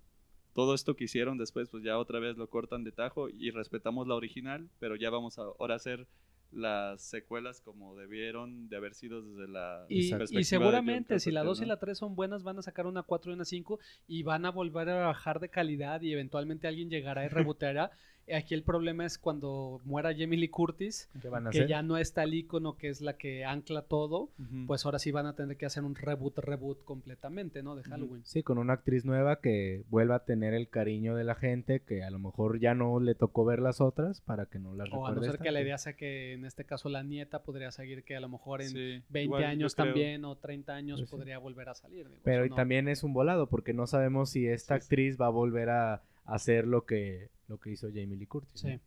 todo esto que hicieron después pues ya otra vez lo cortan de tajo y respetamos la original, pero ya vamos a ahora hacer las secuelas como debieron de haber sido desde la Y, y perspectiva seguramente si la Carpenter, 2 y la 3 son buenas, van a sacar una 4 y una 5 y van a volver a bajar de calidad y eventualmente alguien llegará y reboteará. Aquí el problema es cuando muera Jamie Lee Curtis, ¿Qué van a que hacer? ya no está el icono que es la que ancla todo, pues ahora sí van a tener que hacer un reboot, reboot completamente, ¿no? De Halloween. Sí, con una actriz nueva que vuelva a tener el cariño de la gente, que a lo mejor ya no le tocó ver las otras para que no las O a no ser que la idea sea que en este caso la nieta podría seguir que a lo mejor en Sí, 20 igual, yo años también o 30 años Pues sí. podría volver a salir. digo, Pero y no- también es un volado, porque no sabemos si esta Sí, sí. actriz va a volver a hacer lo que, lo que hizo Jamie Lee Curtis. ¿no? Sí.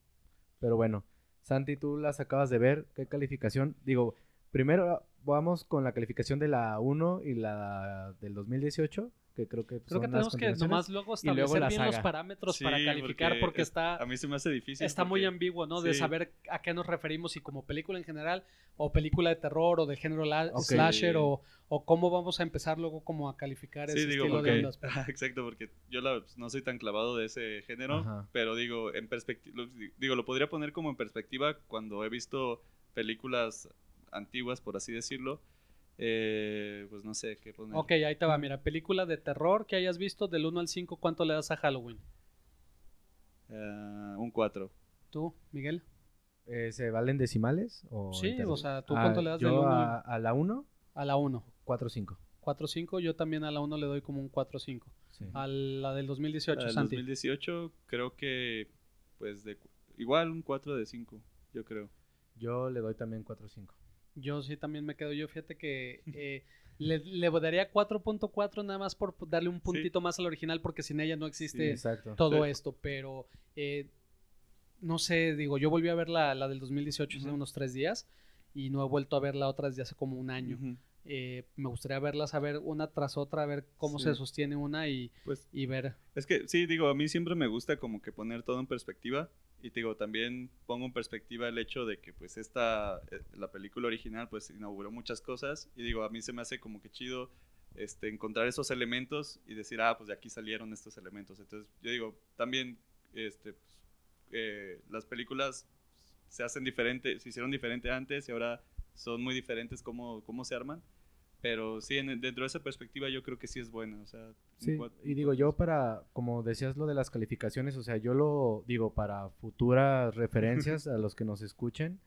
Pero bueno, Santi, tú las acabas de ver. ¿Qué calificación? Digo, primero vamos con la calificación de la 1 y la del 2018, que creo que Creo que tenemos que nomás luego y luego establecer la bien los parámetros para calificar porque, es- está, a mí se me hace difícil está muy ambiguo, ¿no? De sí. saber a qué nos referimos, si como película en general, o película de terror, o de género la- slasher, o, o cómo vamos a empezar luego como a calificar Sí, ese digo, estilo de ondas. Ajá, exacto, porque yo la- pues, no soy tan clavado de ese género, Ajá. pero digo, en perspectiva, digo, lo podría poner como en perspectiva cuando he visto películas antiguas, por así decirlo, eh, pues no sé qué poner. Ok, ahí te va, mira, película de terror que hayas visto del 1 al 5, ¿cuánto le das a Halloween? Eh, un 4. ¿Tú, Miguel? Eh, ¿Se valen decimales? O Sí, o sea, ¿tú Ah, cuánto le das yo del 1 a, a la 1, a la 1? 4 5. 4-5, yo también a la 1 le doy como un 4-5. Sí. A la del 2018, El Santi. 2018 creo que, pues, de, igual un 4 de 5, yo creo. Yo le doy también 4 5. Yo sí también me quedo. Yo fíjate que eh, le, le daría 4.4 nada más por darle un puntito más al original porque sin ella no existe todo Sí. esto. Pero eh, no sé, digo, yo volví a ver la, la del 2018 hace Ujú. unos tres días y no he vuelto a ver la otra desde hace como un año. Eh, me gustaría verlas, a ver una tras otra, a ver cómo se sostiene una y, Pues y ver. Es que sí, digo, a mí siempre me gusta como que poner todo en perspectiva y te digo, también pongo en perspectiva el hecho de que pues esta, eh, la película original pues inauguró muchas cosas y digo, a mí se me hace como que chido este, encontrar esos elementos y decir, ah, pues de aquí salieron estos elementos. Entonces, yo digo, también este, pues, eh, las películas se hacen diferentes, se hicieron diferente antes y ahora son muy diferentes cómo, cómo se arman. Pero sí, dentro de esa perspectiva yo creo que sí es buena. O sea, sí, y digo yo para, como decías lo de las calificaciones, o sea, yo lo digo para futuras referencias a los que nos escuchen.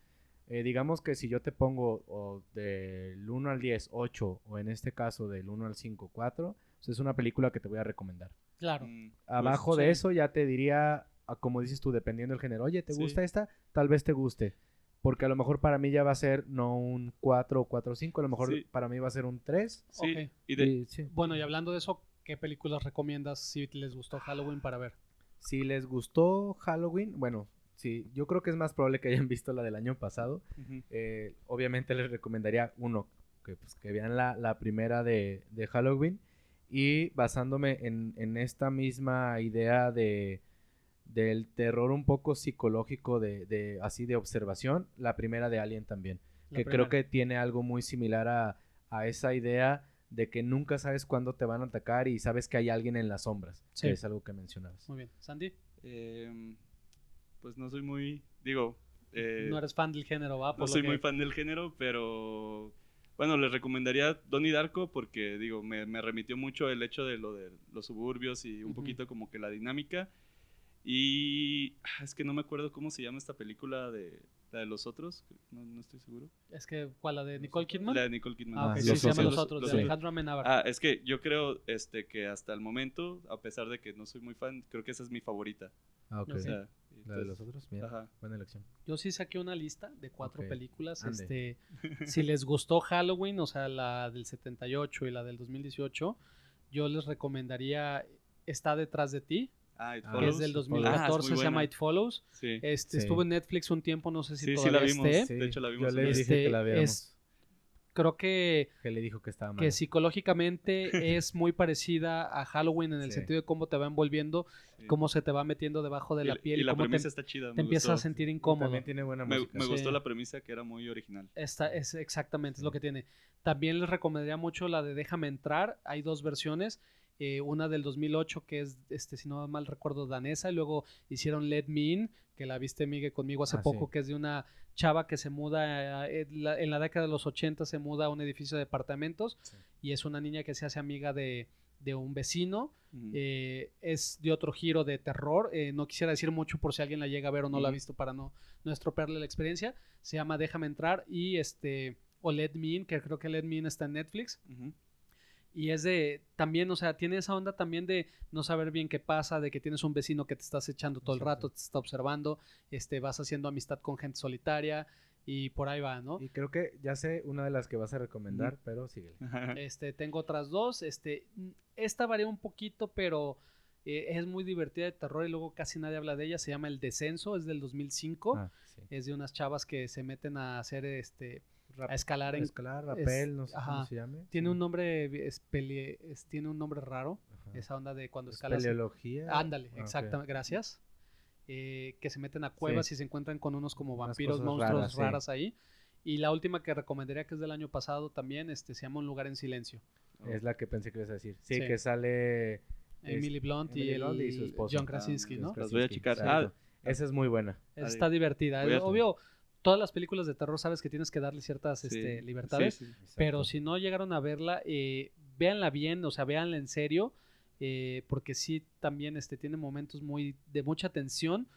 Eh, digamos que si yo te pongo o del 1 al 10, 8, o en este caso del 1 al 5, 4, pues es una película que te voy a recomendar. Claro. Mm, Abajo pues, de eso ya te diría, como dices tú, dependiendo del género, oye, ¿te gusta esta? Tal vez te guste. Porque a lo mejor para mí ya va a ser no un 4 o 4 o 5, a lo mejor para mí va a ser un 3. Sí. Bueno, y hablando de eso, ¿qué películas recomiendas si les gustó Halloween para ver? Si les gustó Halloween, bueno, sí, yo creo que es más probable que hayan visto la del año pasado. Eh, obviamente les recomendaría uno, que, pues, que vean la, la primera de, de, Halloween. Y basándome en, en esta misma idea de del terror un poco psicológico de, de, así de observación, la primera de Alien también, que creo que tiene algo muy similar a, a, esa idea de que nunca sabes cuándo te van a atacar y sabes que hay alguien en las sombras, sí. es algo que mencionabas. Muy bien, Sandy. Em, pues no soy muy, digo... Eh, no eres fan del género, ¿va? no soy muy fan del género, pero bueno, les recomendaría Donnie Darko porque, digo, me, me, remitió mucho el hecho de lo de los suburbios y un poquito como que la dinámica. Y ah, es que no me acuerdo cómo se llama esta película de la de los otros, no, no estoy seguro. Es que, ¿cuál? ¿La de Nicole Kidman? La de Nicole Kidman. Ah, ok, sí, se llama Los Otros, de Alejandro Amenábar. Ah, es que yo creo este, que hasta el momento, a pesar de que no soy muy fan, creo que esa es mi favorita. Ah, ok. O sea, la de los otros, mira, Ajá. buena elección. Yo sí saqué una lista de cuatro okay. películas. Este, si les gustó Halloween, o sea, la del 78 y la del 2018, yo les recomendaría Está detrás de ti, Ah, It que es del 2014, ah, se llama It Follows. Sí. Este, sí. Estuvo en Netflix un tiempo, no sé si sí, todavía sí la vimos. esté. De hecho, la vimos. Yo le dije Este, que la viéramos. es- creo que, que le dijo que estaba mal. que psicológicamente es muy parecida a Halloween en el Sí. sentido de cómo te va envolviendo, Sí. cómo se te va metiendo debajo de Y- la piel y, y, la cómo te, premisa está chida. te me empiezas gustó. a sentir Y incómodo. También tiene buena Me, música. me Sí. gustó la premisa que era muy original. Esta es exactamente es lo que tiene. También les recomendaría mucho la de Déjame entrar. Hay dos versiones. Eh, una del 2008 que es, este, si no mal recuerdo, danesa. Y luego hicieron Let Me In, que la viste Miguel conmigo hace Ah, poco, sí. que es de una chava que se muda eh, en la, en la década de los 80 se muda a un edificio de departamentos Sí. y es una niña que se hace amiga de, de un vecino. Eh, es de otro giro de terror. eh, no quisiera decir mucho por si alguien la llega a ver o no la ha visto para no, no estropearle la experiencia. Se llama Déjame entrar y este o Let Me In, que creo que Let Me In está en Netflix. Ujú. Y es de, también, o sea, tiene esa onda también de no saber bien qué pasa, de que tienes un vecino que te estás echando todo el rato, te está observando, este, vas haciendo amistad con gente solitaria y por ahí va, ¿no? Y creo que ya sé una de las que vas a recomendar, pero síguele. Este, tengo otras dos, este, mm, esta varía un poquito, pero eh, es muy divertida de terror y luego casi nadie habla de ella, se llama El Descenso, es del 2005, Ah, sí. es de unas chavas que se meten a hacer, este, Rap- a escalar en... escalar, rappel, no sé ajá. cómo se llame. Tiene un nombre, es es- tiene un nombre raro, Ajá. esa onda de cuando ¿Es escalas... Peleología. Ándale, Ah, exactamente, gracias. Eh, que se meten a cuevas y se encuentran con unos como vampiros, monstruos raras, raras, sí. ahí. Y la última que recomendaría, que es del año pasado también, este, se llama Un lugar en silencio. Es la que pensé que ibas a decir. Sí, Sí. que sale Es- Emily Blunt y, Emily el Blunt y su esposo. John Krasinski, Ah, ¿no? Las voy a checar. Ah. Esa es muy buena. Está divertida. Obvio, todas las películas de terror sabes que tienes que darle ciertas Sí, este, libertades, sí. pero si no llegaron a verla, eh, véanla bien, o sea, véanla en serio, eh, porque sí también este, tiene momentos muy de mucha tensión,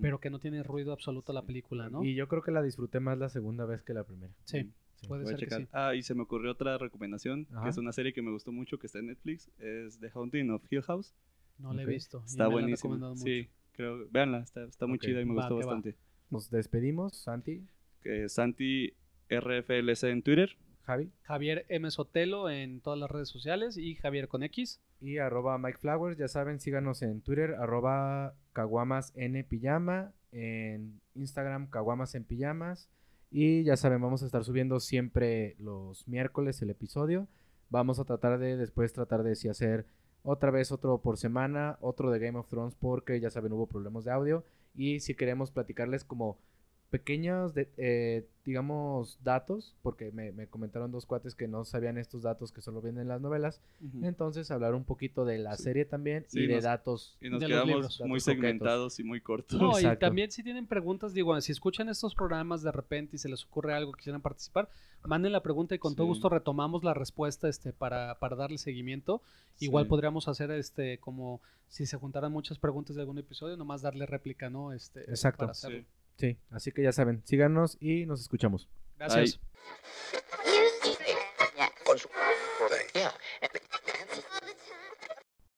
pero que no tiene ruido absoluto la película, ¿no? Y yo creo que la disfruté más la segunda vez que la primera. Sí, Sí. puede ser que checar. sí. Ah, y se me ocurrió otra recomendación, Ajá. que es una serie que me gustó mucho, que está en Netflix, es The Haunting of Hill House. No la he visto. Está me la han buenísima. recomendado mucho. Sí, creo, véanla, está, está muy chida y me Va, gustó va. Nos despedimos, Santi, Que Santi RFLC en Twitter. Javi Javier M. Sotelo en todas las redes sociales y Javier con X. y arroba Mike Flowers. Ya saben, síganos en Twitter, arroba Caguamas N Pijama, en Instagram Caguamas en Pijamas. Y ya saben, vamos a estar subiendo siempre los miércoles el episodio. Vamos a tratar de después tratar de si hacer otra vez otro por semana, otro de Game of Thrones porque ya saben hubo problemas de audio y si queremos platicarles como pequeños, de, eh, digamos, datos, porque me, me, comentaron dos cuates que no sabían estos datos que solo vienen en las novelas. Entonces, hablar un poquito de la serie también y de datos. Y nos quedamos muy segmentados y muy cortos. No, y también si tienen preguntas, digo, si escuchan estos programas de repente y se les ocurre algo, quisieran participar, manden la pregunta y con todo gusto retomamos la respuesta este, para, para darle seguimiento. Igual podríamos hacer este como si se juntaran muchas preguntas de algún episodio, nomás darle réplica, ¿no? Este, Exacto. Para hacerlo. Sí, así que ya saben, síganos y nos escuchamos. Gracias.